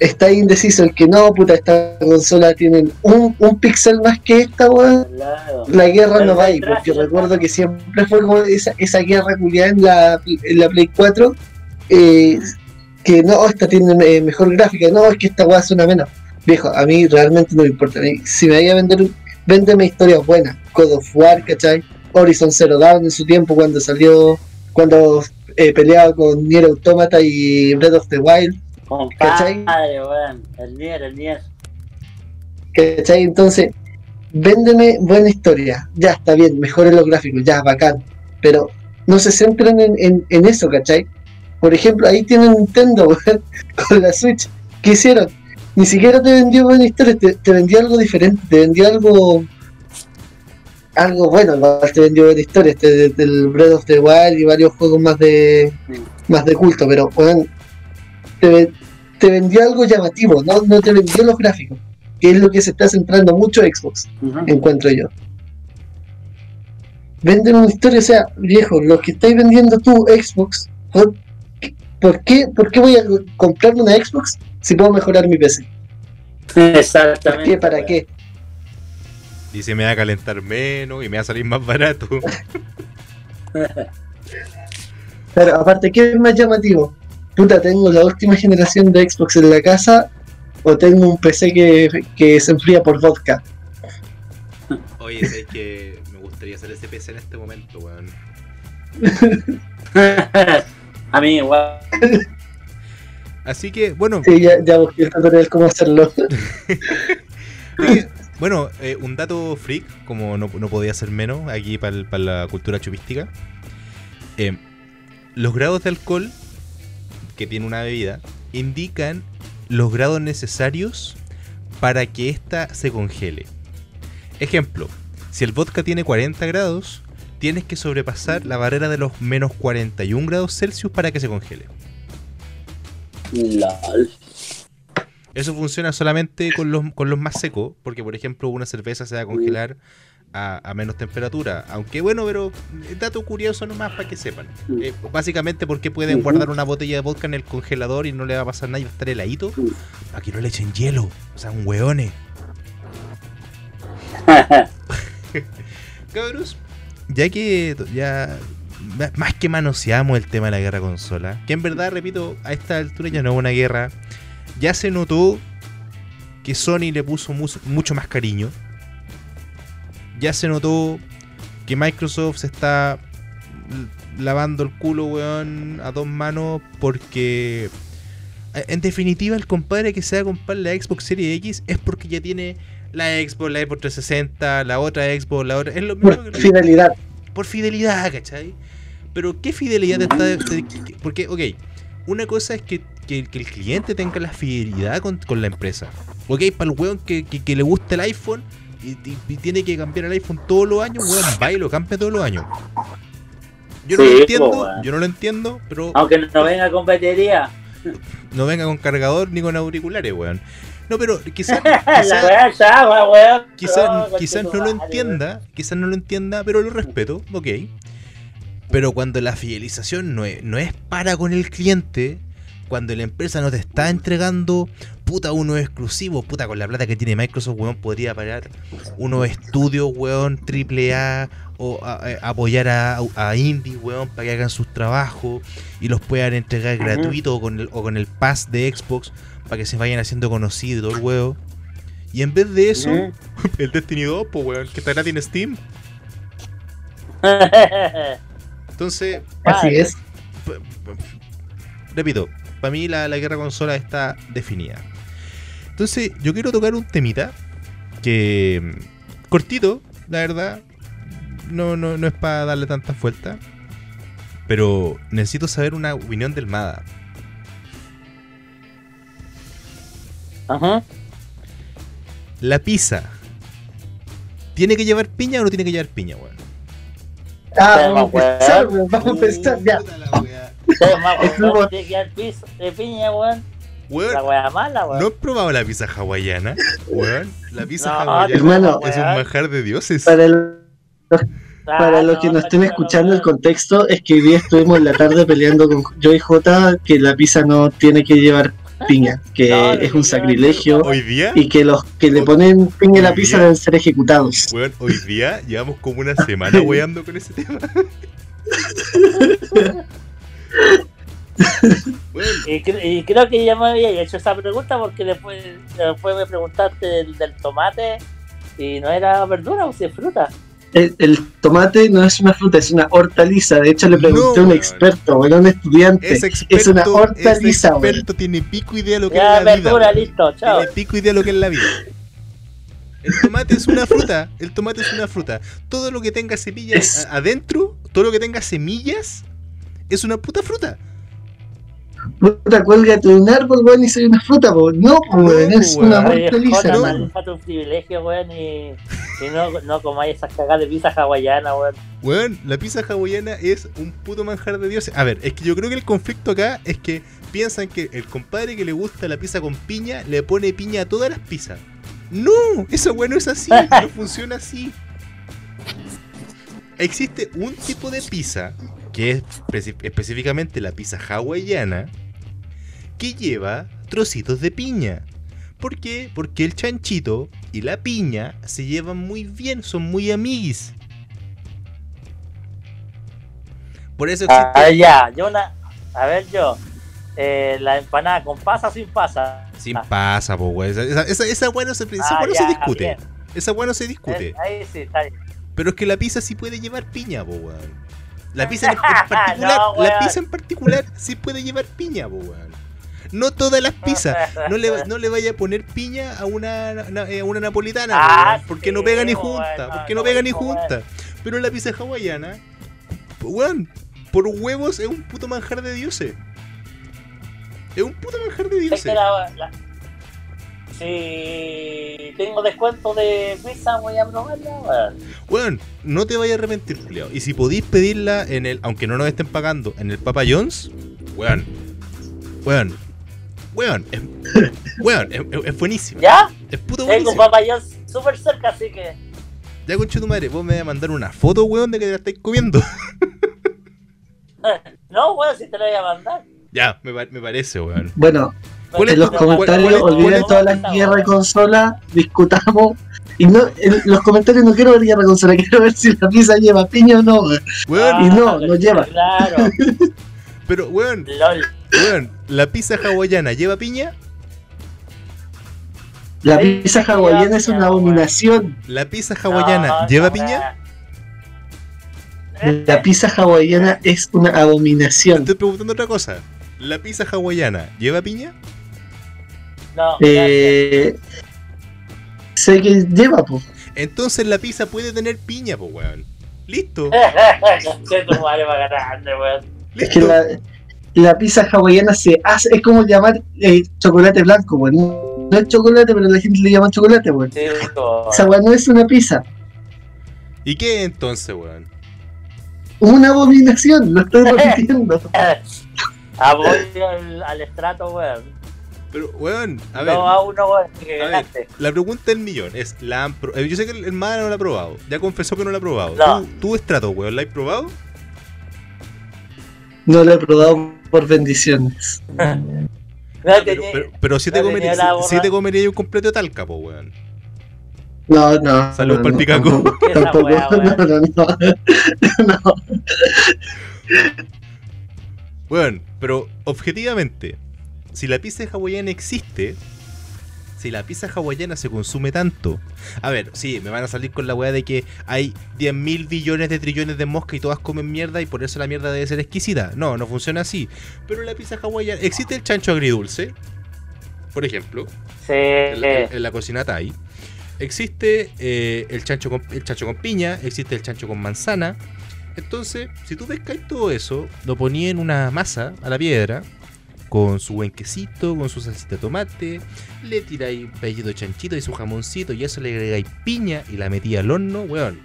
Speaker 3: está indeciso el que no, puta, esta consola tiene un, un pixel más que esta, weón.
Speaker 2: Claro.
Speaker 3: La guerra no va ahí, porque recuerdo que siempre fue como esa, esa guerra culiada en la, en la Play 4. eh, que no, esta tiene eh, mejor gráfica, no, es que esta weá suena menos. Viejo, a mí realmente no me importa. Si me vaya a vender, véndeme historias buenas. God of War, ¿cachai? Horizon Zero Dawn en su tiempo cuando salió, cuando eh, peleaba con Nier Automata y Breath of the Wild.
Speaker 2: Compadre, weón. El Nier, el Nier.
Speaker 3: ¿Cachai? Entonces, véndeme buena historia. Ya está bien, mejoren los gráficos, ya, bacán. Pero no se centren en, en, en eso, ¿cachai? Por ejemplo, ahí tienen Nintendo, weón, con la Switch. ¿Qué hicieron? ni siquiera te vendió buena historia, te, te vendió algo diferente, te vendió algo algo bueno, te vendió buena historia, este del Breath of the Wild y varios juegos más de más de culto, pero bueno, te, ve- te vendió algo llamativo, no, no te vendió los gráficos, que es lo que se está centrando mucho Xbox, encuentro yo. Venden una historia, o sea, viejo, lo que estáis vendiendo tú, Xbox, ¿por, por qué, ¿por qué voy a comprarme una Xbox si puedo mejorar mi PC? ¿Por
Speaker 2: Exactamente.
Speaker 3: qué? ¿Para qué?
Speaker 1: Dice me va a calentar menos y me va a salir más barato.
Speaker 3: Pero aparte, ¿qué es más llamativo? Puta, tengo la última generación de Xbox en la casa o tengo un PC que, que se enfría por vodka.
Speaker 1: Oye, sé que me gustaría hacer ese PC en este momento, weón.
Speaker 2: A mí igual.
Speaker 1: Así que, bueno,
Speaker 3: Sí, ya, ya busqué el tutorial cómo hacerlo.
Speaker 1: Bueno, eh, un dato freak, como no, no podía ser menos aquí para la cultura chupística. Eh, los grados de alcohol que tiene una bebida indican los grados necesarios para que ésta se congele. Ejemplo, si el vodka tiene 40 grados, tienes que sobrepasar la barrera de los menos 41 grados Celsius para que se congele.
Speaker 2: Lol.
Speaker 1: Eso funciona solamente con los, con los más secos, porque por ejemplo una cerveza se va a congelar a, a menos temperatura. Aunque bueno, pero eh, dato curioso nomás para que sepan. Eh, básicamente porque pueden guardar una botella de vodka en el congelador y no le va a pasar nada y va a estar heladito. Que no le echen hielo. O sea, un hueones. Cabros, ya que ya más que manoseamos el tema de la guerra consola, que en verdad, repito, a esta altura ya no es una guerra, ya se notó que Sony le puso mucho más cariño. Ya se notó que Microsoft se está lavando el culo, weón, a dos manos porque... eh, En definitiva, el compadre que se va a comprar la Xbox Series X es porque ya tiene la Xbox, la Xbox 360, la otra Xbox, la otra... Es lo mismo
Speaker 3: Por
Speaker 1: que
Speaker 3: fidelidad.
Speaker 1: por fidelidad, ¿cachai? Pero ¿qué fidelidad está? de- de- porque, ok, una cosa es que, que- que el cliente tenga la fidelidad con, con la empresa. Ok, para el weón que, que- que le gusta el iPhone y, y- y tiene que cambiar el iPhone todos los años, weón, va y lo cambia todos los años. Yo no lo entiendo,
Speaker 2: po,
Speaker 1: yo no lo entiendo, pero
Speaker 2: Aunque no venga con batería.
Speaker 1: no venga con cargador ni con auriculares, weón. No, pero quizás quizás
Speaker 2: No,
Speaker 1: quizás no lo entienda, quizás no lo entienda, pero lo respeto, ok. Pero cuando la fidelización no es, no es para con el cliente, cuando la empresa no te está entregando puta unos exclusivos, puta con la plata que tiene Microsoft, weón, podría pagar unos estudios, weón, triple A o a- a- apoyar a, a indie, weón, para que hagan sus trabajos y los puedan entregar gratuito o con, el, o con el pass de Xbox para que se vayan haciendo conocidos y todo el huevo. Y en vez de eso, el Destiny 2, pues weón, que está gratis en Steam. Entonces,
Speaker 3: Así es.
Speaker 1: repito, para mí la, la guerra consola está definida. Entonces, yo quiero tocar un temita que mm, cortito, la verdad. No, no, no es para darle tantas vueltas. Pero necesito saber una opinión del Mada.
Speaker 2: Ajá.
Speaker 1: La pizza. ¿Tiene que llevar piña o no tiene que llevar piña, weón?
Speaker 3: Ah, vamos a empezar, vamos a empezar ya.
Speaker 1: Wea.
Speaker 2: Más, weón,
Speaker 3: como-
Speaker 2: tiene que dar piso de piña, weón.
Speaker 1: Weón,
Speaker 2: La weá mala, weón.
Speaker 1: ¿No has probado la pizza hawaiana? Weón, la pizza
Speaker 2: No,
Speaker 1: hawaiana
Speaker 3: Hermano,
Speaker 1: es un manjar de dioses.
Speaker 3: Para, el-
Speaker 2: Ah,
Speaker 3: para los
Speaker 2: no,
Speaker 3: que nos estén escuchando el contexto, es que hoy día estuvimos en la tarde peleando con yo y J que la pizza no tiene que llevar piña, que
Speaker 2: No,
Speaker 3: es un sacrilegio
Speaker 1: Hoy día,
Speaker 3: y que los que le ponen piña a la pizza
Speaker 1: día-
Speaker 3: deben ser ejecutados.
Speaker 1: weón, hoy día llevamos como una semana weando con ese tema.
Speaker 2: Y, cre- y creo que ya me había hecho esa pregunta porque después, después me preguntaste del, del tomate y no era verdura o si es fruta.
Speaker 3: El, el tomate no es una fruta, es una hortaliza. De hecho, le pregunté
Speaker 1: No,
Speaker 3: a un experto, bueno, a un estudiante.
Speaker 1: ese experto,
Speaker 3: es una hortaliza,
Speaker 1: experto tiene pico idea de lo que
Speaker 2: Ya,
Speaker 1: es la vida.
Speaker 2: verdura,
Speaker 1: weón.
Speaker 2: listo, chao.
Speaker 1: Tiene pico idea de lo que es la vida. El tomate es una fruta. El tomate es una fruta. Todo lo que tenga semillas
Speaker 3: Es-
Speaker 1: adentro, todo lo que tenga semillas, es una puta fruta.
Speaker 3: puta, cuélgate de un árbol, weón, y soy una fruta, po. No, weón, es
Speaker 1: weón.
Speaker 3: una
Speaker 2: Jota,
Speaker 3: ¿no?
Speaker 2: maneja tu privilegio, weón, y, y no, no comáis esas cagadas de pizza hawaiana, weón.
Speaker 1: Weón, la pizza hawaiana es un puto manjar de dioses. A ver, es que yo creo que el conflicto acá es que piensan que el compadre que le gusta la pizza con piña le pone piña a todas las pizzas. No, eso bueno es así, no funciona así. Existe un tipo de pizza, que es específicamente la pizza hawaiana, que lleva trocitos de piña. ¿Por qué? Porque el chanchito y la piña se llevan muy bien, son muy amiguis. Por eso existe.
Speaker 2: Ah, ya, yo una. A ver, yo. Eh, la empanada con pasa o sin pasa.
Speaker 1: Sin pasa, po, weón. Esa, esa, esa, esa weá no se,
Speaker 2: Ah,
Speaker 1: se discute.
Speaker 2: bien.
Speaker 1: Esa weá no se discute.
Speaker 2: Eh, ahí sí, está bien.
Speaker 1: Pero es que la pizza sí puede llevar piña, po, weón. La pizza en, en particular,
Speaker 2: No,
Speaker 1: la pizza en particular sí puede llevar piña, po, weón. No todas las pizzas. No le, no le vaya a poner piña a una, na- a una napolitana, po,
Speaker 2: Ah,
Speaker 1: weón, porque no pega ni junta.
Speaker 2: weón,
Speaker 1: Porque
Speaker 2: no,
Speaker 1: no pega ni junta. Pero la pizza hawaiana, weón, por huevos es un puto manjar de dioses. Es un puto manjar de
Speaker 2: Es
Speaker 1: dioses.
Speaker 2: que la- la- Si tengo descuento de pizza, voy a probarla, weón.
Speaker 1: Weón, no te vayas a arrepentir, Julio. Y si podéis pedirla en el, aunque no nos estén pagando, en el Papa John's, weón. Weón. Weón. Es, weón, es, buenísimo.
Speaker 2: ¿Ya?
Speaker 1: Es puto
Speaker 2: Tengo
Speaker 1: buenísimo.
Speaker 2: papayón súper cerca, así que.
Speaker 1: Ya concha tu madre, vos me vas a mandar una foto, weón, de que te la estáis comiendo.
Speaker 2: No, weón, si te lo voy a mandar.
Speaker 1: ya, me, me parece, weón.
Speaker 3: Bueno,
Speaker 1: ¿Cuál es
Speaker 3: en los
Speaker 1: tu-
Speaker 3: comentarios
Speaker 1: cuál es-
Speaker 3: olviden
Speaker 1: cuál
Speaker 3: toda
Speaker 1: es-
Speaker 3: la guerra de consola, discutamos. Y no, en los comentarios no quiero ver guerra de consola, quiero ver si la pizza lleva piña o no. Y no, no lleva.
Speaker 2: Claro,
Speaker 1: pero, weón, weón, ¿la pizza hawaiana lleva piña?
Speaker 3: La pizza hawaiana es una abominación.
Speaker 1: ¿La pizza hawaiana
Speaker 2: No,
Speaker 1: lleva
Speaker 2: no,
Speaker 1: piña?
Speaker 3: La pizza hawaiana es una
Speaker 1: Te
Speaker 3: abominación.
Speaker 1: estoy preguntando otra cosa. ¿La pizza hawaiana lleva piña?
Speaker 2: No,
Speaker 3: Eh, sé que lleva, pues.
Speaker 1: Entonces la pizza puede tener piña, pues, weón. Listo.
Speaker 3: Es que la, la pizza hawaiana se hace, es como llamar eh, chocolate blanco, weón. No es chocolate, pero la gente le llama chocolate, weón.
Speaker 2: Sí, weón.
Speaker 3: Esa weón no es una pizza.
Speaker 1: ¿Y qué entonces, weón?
Speaker 3: Una abominación, lo estoy repitiendo.
Speaker 2: Apoyo al, al estrato, weón.
Speaker 1: Pero, weón, a ver.
Speaker 2: No a uno, weón, que
Speaker 1: A ver,
Speaker 2: ganaste.
Speaker 1: la pregunta del millón es, ¿la han pro- eh, yo sé que el, el Mara no la ha probado, ya confesó que no la ha probado.
Speaker 2: No.
Speaker 1: ¿Tú, tú estrato, weón, ¿la has probado?
Speaker 3: No lo he probado por bendiciones.
Speaker 2: No
Speaker 1: Pero,
Speaker 2: tenía-
Speaker 1: pero, pero si te comería,
Speaker 2: la
Speaker 1: si, si
Speaker 2: borra-
Speaker 1: te comería un completo de talca, po, weón.
Speaker 3: No, no.
Speaker 1: Salud
Speaker 3: no,
Speaker 1: pa'l
Speaker 3: no,
Speaker 1: picaco.
Speaker 3: Tampoco. No, no, no. No.
Speaker 1: Weón, pero objetivamente, si la pizza hawaiana existe, si la pizza hawaiana se consume tanto, a ver, sí, me van a salir con la weá de que hay 10 mil billones de trillones de moscas y todas comen mierda y por eso la mierda debe ser exquisita. No, no funciona así. Pero la pizza hawaiana, existe el chancho agridulce, por ejemplo,
Speaker 2: Sí,
Speaker 1: en, la- en la cocina Thai. Existe eh, el, chancho con, el chancho con piña, existe el chancho con manzana. Entonces, si tú pescáis todo eso, lo ponías en una masa a la piedra, con su buen quesito, con su salsita de tomate, le tiráis un pedacito de chanchito y su jamoncito, y eso le agregáis piña y la metí al horno, weón.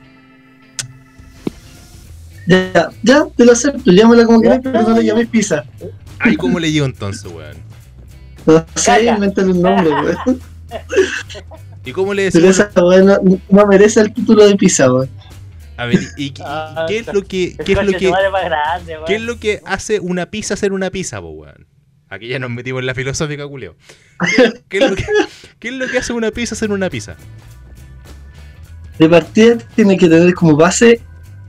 Speaker 3: Ya, ya, te lo acepto, llámala como quieras, pero no le llames pizza.
Speaker 1: Ay, ¿cómo le llevo entonces, weón?
Speaker 3: No sé, invéntale un nombre, weón.
Speaker 1: ¿Y cómo le
Speaker 3: Pero
Speaker 1: decimos?
Speaker 3: esa weón no, no merece el título de pizza, weón.
Speaker 1: A ver, ¿y,
Speaker 2: Ah,
Speaker 1: qué es lo que, qué es lo que,
Speaker 2: tu madre más grande, weón.
Speaker 1: ¿Qué es lo que hace una pizza ser una pizza, po, weón? Aquí ya nos metimos en la filosófica, culeo. ¿Qué, es lo que, qué es lo que hace una pizza ser una pizza?
Speaker 3: De partida tiene que tener como base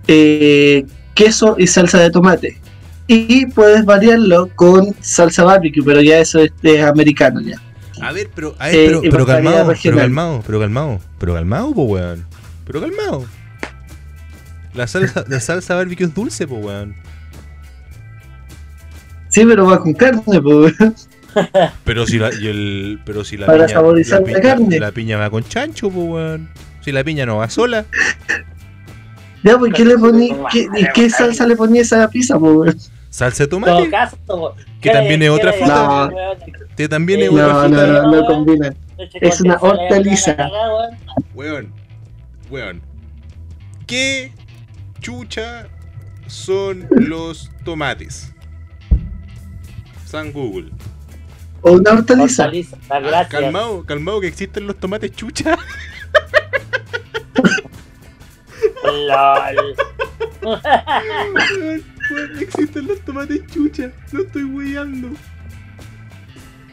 Speaker 3: eh, queso y salsa de tomate. Y puedes variarlo con salsa barbecue, pero ya eso es, es americano ya.
Speaker 1: A ver, pero, a ver,
Speaker 3: Eh,
Speaker 1: pero, calmado, pero calmado, pero calmado, pero calmado, po, weón. Pero calmado. La salsa, la salsa barbecue es dulce, po, weón.
Speaker 3: Sí, pero va con carne, pues. weón.
Speaker 1: Pero si la, y el, pero si la
Speaker 3: Para
Speaker 1: piña,
Speaker 3: saborizar
Speaker 1: la,
Speaker 3: la
Speaker 1: piña-
Speaker 3: carne.
Speaker 1: la piña va con chancho, po, weón. Si la piña no va sola.
Speaker 3: Ya, pues, ¿qué le poní? ¿Qué, ¿Y qué salsa le ponía a esa pizza, pues, weón?
Speaker 1: Salsa de tomate,
Speaker 2: caso,
Speaker 1: Que también es otra
Speaker 2: ¿qué le-
Speaker 3: fruta.
Speaker 1: que también es
Speaker 2: No,
Speaker 1: otra
Speaker 3: No,
Speaker 1: fruta.
Speaker 3: no, no, no combinan.
Speaker 2: Leche
Speaker 3: Es una hortaliza.
Speaker 2: Weón,
Speaker 1: weón. ¿Qué chucha son los tomates? San Google.
Speaker 3: O una hortaliza.
Speaker 2: Hortaliza,
Speaker 1: Ah,
Speaker 2: gracias.
Speaker 1: calmado, calmado que existen los tomates chucha.
Speaker 2: LOL.
Speaker 1: Existen los tomates chucha. No estoy weyando.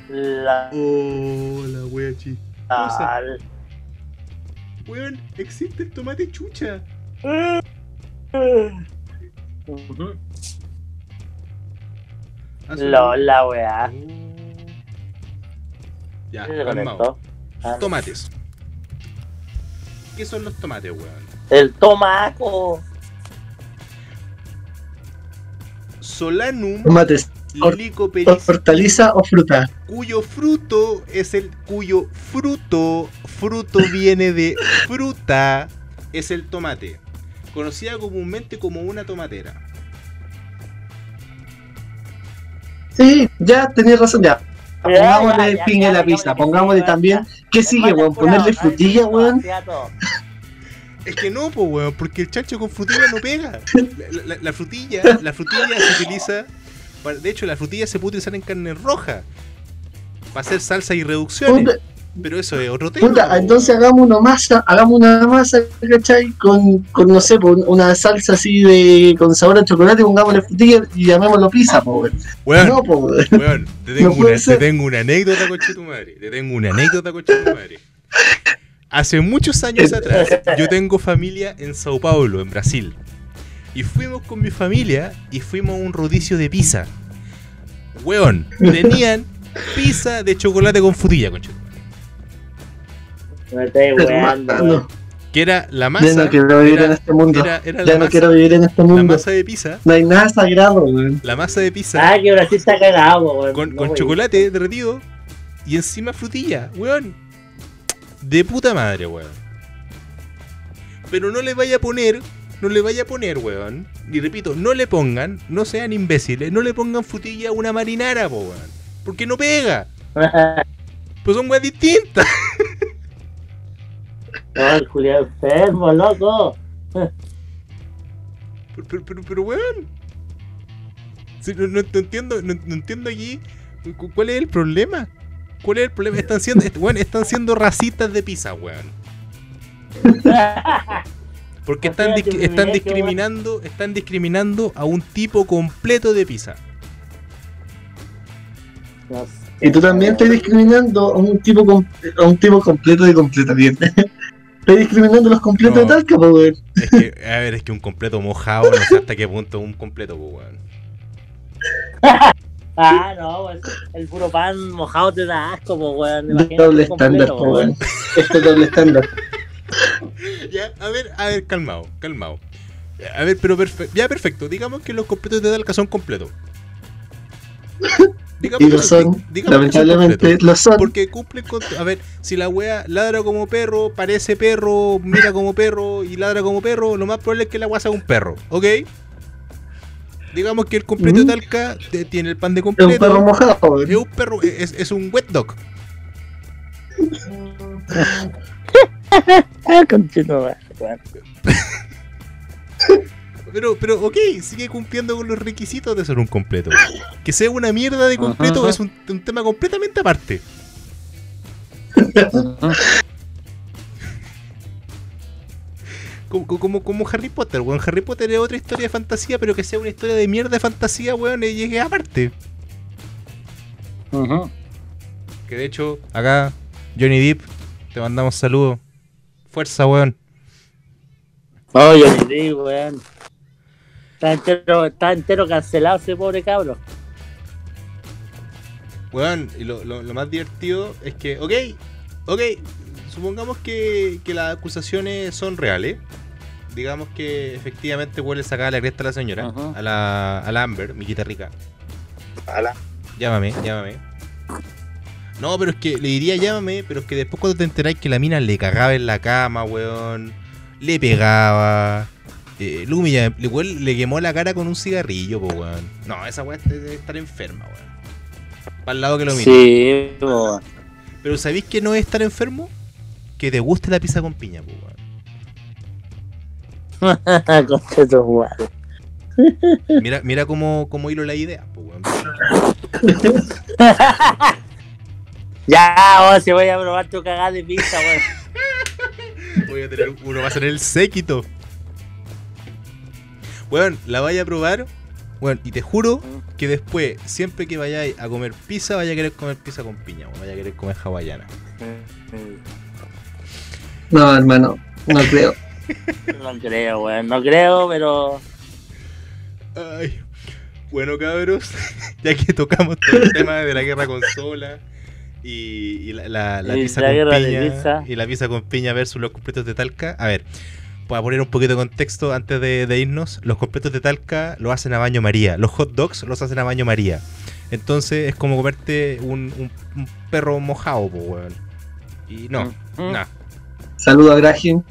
Speaker 2: La-
Speaker 1: Oh, la wea chistosa. Weón, existe el tomate chucha. Son-
Speaker 2: LOL, la weá.
Speaker 1: Ya,
Speaker 2: ¿Qué se
Speaker 1: calmado.
Speaker 2: Ah,
Speaker 1: Tomates. ¿Qué son los tomates, weón?
Speaker 2: El tomaco.
Speaker 1: Solanum
Speaker 3: Tomates. Hortaliza o fruta.
Speaker 1: cuyo fruto es el cuyo fruto, fruto viene de fruta, es el tomate, conocida comúnmente como una tomatera.
Speaker 3: Sí, ya tenías razón, ya. Pongámosle
Speaker 2: ya, ya,
Speaker 3: pin
Speaker 2: ya,
Speaker 3: en la pizza, pongámosle también.
Speaker 2: ya.
Speaker 3: ¿Qué sigue, weón? Ponerle frutilla, weón.
Speaker 1: Es que no, pues, weón, porque el chancho con frutilla no pega. La, la- la frutilla, la frutilla se utiliza. para- de hecho, la frutilla se puede utilizar en carne roja. Para hacer salsa y reducciones. Pero eso es otro tema.
Speaker 3: puta, entonces hagamos una masa, hagamos una masa, ¿cachai? Con, con no sé, una salsa así de con sabor a chocolate, pongámosle frutilla y llamémoslo pizza, po, weón. No, po, weón.
Speaker 1: weón, te tengo,
Speaker 3: No
Speaker 1: una, te
Speaker 3: ser.
Speaker 1: tengo una anécdota, coche tu madre. Te tengo una anécdota, coche tu madre. Hace muchos años atrás, yo tengo familia en Sao Paulo, en Brasil. Y fuimos con mi familia y fuimos a un rodicio de pizza. Weón, tenían pizza de chocolate con frutilla, concha.
Speaker 2: Me estoy weando,
Speaker 3: Hermano,
Speaker 2: weón.
Speaker 1: Que era la
Speaker 3: ya
Speaker 1: masa.
Speaker 3: no quiero vivir
Speaker 1: era-
Speaker 3: en este mundo.
Speaker 1: era- era
Speaker 3: ya
Speaker 1: la
Speaker 3: no
Speaker 1: masa-
Speaker 3: quiero vivir en este
Speaker 1: La
Speaker 3: mundo.
Speaker 1: masa de pizza.
Speaker 3: No hay nada sagrado, weón.
Speaker 1: La masa de pizza
Speaker 2: Ah, que Brasil está cagado, weón.
Speaker 1: con,
Speaker 2: No,
Speaker 1: con
Speaker 2: weón.
Speaker 1: chocolate derretido y encima frutilla, weón. De puta madre, weón. Pero no le vaya a poner, no le vaya a poner, weón. Y repito, no le pongan, no sean imbéciles, no le pongan frutilla a una marinara, po, weón. Porque no pega. Pues son weas distintas.
Speaker 2: No, el Julián enfermo, loco.
Speaker 1: Pero, pero, pero, pero, weón. Sí, no, no- no entiendo, no, no entiendo aquí cu- cuál es el problema. ¿Cuál es el problema? Están siendo, weón, están siendo racistas de pizza, weón. Porque están, están discriminando, están discriminando a un tipo completo de pizza.
Speaker 3: Y tú también estás discriminando a un tipo com- a un tipo completo de completa bien. Estás discriminando los completos
Speaker 1: No.
Speaker 3: de Talca, po, weón.
Speaker 1: Es que, a ver, es que un completo mojado, no sé hasta qué punto es un completo, pues, weón.
Speaker 2: Ah, no. El puro pan mojado te da asco, po, weón.
Speaker 3: Doble estándar, po, weón. Este es doble estándar.
Speaker 1: Ya, a ver, a ver, calmado, calmado. A ver, pero perfecto. Ya, perfecto. Digamos que los completos de Dalca son completos. Digamos
Speaker 3: Y lo son, lamentablemente lo son.
Speaker 1: Porque cumplen con. A ver, si la wea ladra como perro, parece perro, mira como perro y ladra como perro, lo más probable es que la wea sea un perro, ¿ok? Digamos que el completo de
Speaker 3: Mm.
Speaker 1: Talca te- tiene el pan de
Speaker 3: Es un
Speaker 1: completo.
Speaker 3: perro mojado.
Speaker 1: Es un perro, es, es un wet dog.
Speaker 2: Ah.
Speaker 1: Pero, pero, ok, sigue cumpliendo con los requisitos de ser un completo. Que sea una mierda de completo
Speaker 2: Ajá.
Speaker 1: es un, un tema completamente aparte. Como, como, como Harry Potter, weón. Harry Potter es otra historia de fantasía, pero que sea una historia de mierda de fantasía, weón, y llegue aparte. Que de hecho, acá, Johnny Depp, te mandamos saludos. Fuerza, weón.
Speaker 2: Oye, sí, weón. Está entero, está entero cancelado ese pobre cabro.
Speaker 1: Weón, y lo, lo- lo más divertido es que, ok, ok, supongamos que, que las acusaciones son reales. Digamos que efectivamente huele sacada la cresta a la señora,
Speaker 2: Ajá.
Speaker 1: a la, a la Amber, mi quita rica.
Speaker 2: Ala.
Speaker 1: Llámame, llámame. No, pero es que le diría llámame, pero es que después cuando te enteráis que la mina le cagaba en la cama, weón, le pegaba, Eh, Lumi ya, igual le quemó la cara con un cigarrillo, po, weón. No, esa weá debe estar enferma, weón. Para el lado que lo mire.
Speaker 2: Sí, po.
Speaker 1: Pero ¿sabéis que no es estar enfermo? Que te guste la pizza con piña, po, weón. Mira, mira cómo, cómo hilo la idea, po, weón.
Speaker 2: Ya, vos, si voy a probar tu cagada de pizza, weón.
Speaker 1: Voy a tener uno más en el séquito. Weón, la vaya a probar. Weón, y te juro que después, siempre que vayáis a comer pizza, vaya a querer comer pizza con piña, weón. Vaya a querer comer hawaiana.
Speaker 3: No, hermano, no creo.
Speaker 2: No creo, weón. No creo, pero.
Speaker 1: Ay. Bueno, cabros, ya que tocamos todo el tema de la guerra consola y, y la, la, la
Speaker 2: Y
Speaker 1: pizza
Speaker 2: la
Speaker 1: con
Speaker 2: guerra de
Speaker 1: piña
Speaker 2: pizza.
Speaker 1: y la pizza con piña versus los completos de Talca. A ver, para poner un poquito de contexto antes de, de irnos, los completos de Talca lo hacen a baño María, los hot dogs los hacen a baño María. Entonces es como comerte un, un- un perro mojado, po, weón. Y no,
Speaker 2: Mm.
Speaker 1: no.
Speaker 3: Saludo a Graham,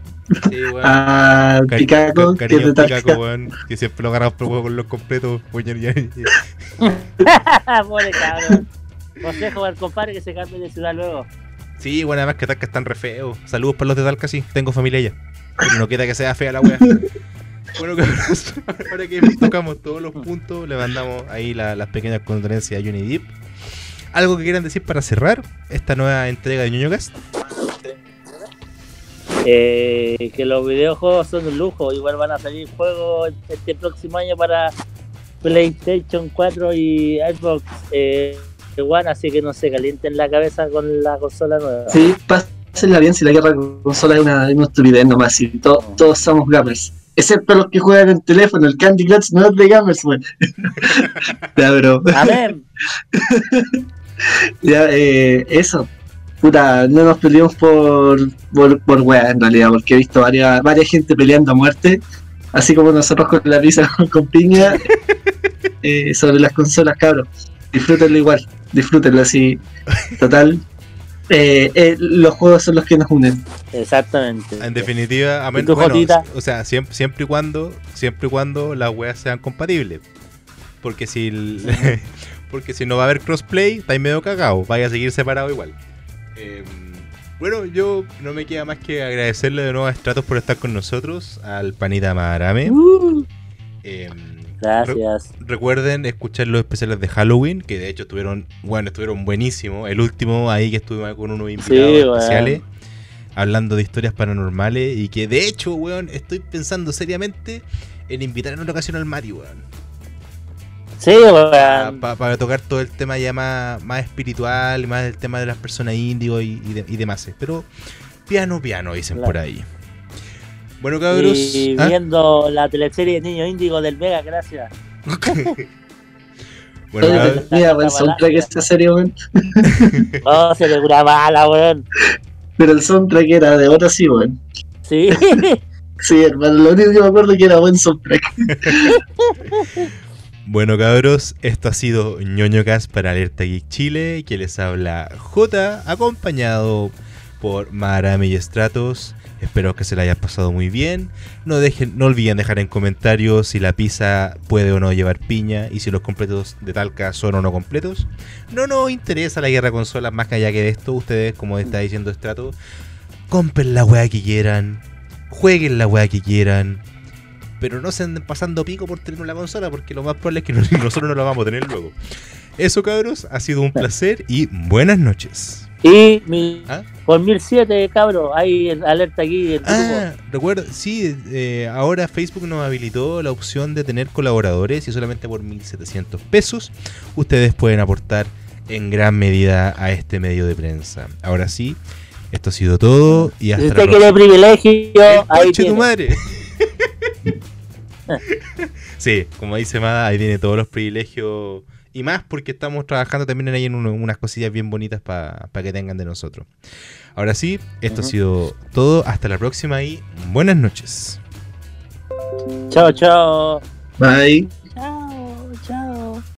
Speaker 1: Sí, weón.
Speaker 3: a
Speaker 1: Cari-
Speaker 3: Picaco,
Speaker 1: ca-
Speaker 3: que es
Speaker 1: cariño
Speaker 3: de
Speaker 1: Picaco, weón, que siempre lo agarramos por huevo con los completos. weón,
Speaker 2: Pobre cabrón. Consejo al compadre que se cambie de ciudad luego.
Speaker 1: Sí, bueno, además que Talca están re feos. Saludos para los de Talca, sí. Tengo familia allá. Pero no queda que sea fea la wea. Bueno, cabros, ahora que tocamos todos los puntos, le mandamos ahí la- las pequeñas condolencias a Johnny Depp. ¿Algo que quieran decir para cerrar esta nueva entrega de Ñoño Cast?
Speaker 2: Eh, que los videojuegos son un lujo. Igual van a salir juegos este próximo año para PlayStation 4 y Xbox eh, One. Así que no se calienten la cabeza con la consola nueva.
Speaker 3: Sí, pásenla bien si la guerra con consola es una, es una estupidez nomás. Y to- todos somos gamers. Excepto los que juegan en teléfono. El Candy Crush no es de gamers, weón. ya, pero.
Speaker 2: Amén.
Speaker 3: Ya, eh, eso. Puta, no nos peleamos por, por, por weá en realidad, porque he visto varias, varias gente peleando a muerte, así como nosotros con la pizza con, con piña, eh, sobre las consolas, cabros. Disfrútenlo igual, disfrútenlo así. Total, eh, eh, los juegos son los que nos unen.
Speaker 2: Exactamente.
Speaker 1: En definitiva, a
Speaker 2: ¿Y
Speaker 1: menos, bueno, o sea, siempre, siempre y cuando, siempre y cuando las weas sean compatibles. Porque si el- porque si no va a haber crossplay, estáis medio cagado, vaya a seguir separado igual. Eh, bueno, yo no me queda más que agradecerle de nuevo a Stratos por estar con nosotros, al panita Maharame.
Speaker 2: Uh,
Speaker 1: Eh,
Speaker 2: gracias.
Speaker 1: Recuerden escuchar los especiales de Halloween, que de hecho estuvieron, bueno, estuvieron buenísimos. El último ahí que estuvimos con unos invitados especiales, hablando de historias paranormales. Y que de hecho, weón, estoy pensando seriamente en invitar en otra ocasión al Mati, weón.
Speaker 2: Sí, weón.
Speaker 1: Para tocar todo el tema ya más, más espiritual, más el tema de las personas índigo y, y, de- y demás. Pero piano, piano, dicen
Speaker 2: Claro.
Speaker 1: por ahí. Bueno, cabros.
Speaker 2: Y
Speaker 1: ¿ah?
Speaker 2: viendo la teleserie Niño Índigo del Vega, gracias.
Speaker 1: bueno,
Speaker 3: mira, buen soundtrack esta serie, weón.
Speaker 2: Oh, se le una mala, weón.
Speaker 3: Pero el soundtrack era de ahora sí, weón.
Speaker 2: Sí.
Speaker 3: Sí, hermano, lo único que me acuerdo es que era buen soundtrack.
Speaker 1: Bueno cabros, esto ha sido ñoño Cast para Alerta Geek Chile, que les habla J, acompañado por Marame y Stratos. Espero que se la hayan pasado muy bien. No dejen, no olviden dejar en comentarios si la pizza puede o no llevar piña y si los completos de Talca son o no completos. No nos interesa la guerra consolas más que allá que de esto. Ustedes, como está diciendo Stratos, compren la weá que quieran, jueguen la weá que quieran, pero no se anden pasando pico por tener una consola, porque lo más probable es que nos- nosotros no la vamos a tener luego. Eso, cabros, ha sido un placer y buenas noches.
Speaker 2: Y mi,
Speaker 1: ¿Ah?
Speaker 2: por 1007, cabros, hay alerta aquí en
Speaker 1: Ah, recuerda, sí, eh, ahora Facebook nos habilitó la opción de tener colaboradores y solamente por 1700 pesos ustedes pueden aportar en gran medida a este medio de prensa. Ahora sí, esto ha sido todo y
Speaker 2: Si
Speaker 1: hasta la
Speaker 2: usted quiere privilegio,
Speaker 1: ¡Eh,
Speaker 2: ahí
Speaker 1: tu madre! sí, como dice Mada, ahí tiene todos los privilegios y más porque estamos trabajando también ahí en uno- unas cosillas bien bonitas para que tengan de nosotros. Ahora sí, esto ha sido todo. Hasta la próxima y buenas noches.
Speaker 2: Chao, chao.
Speaker 3: Bye.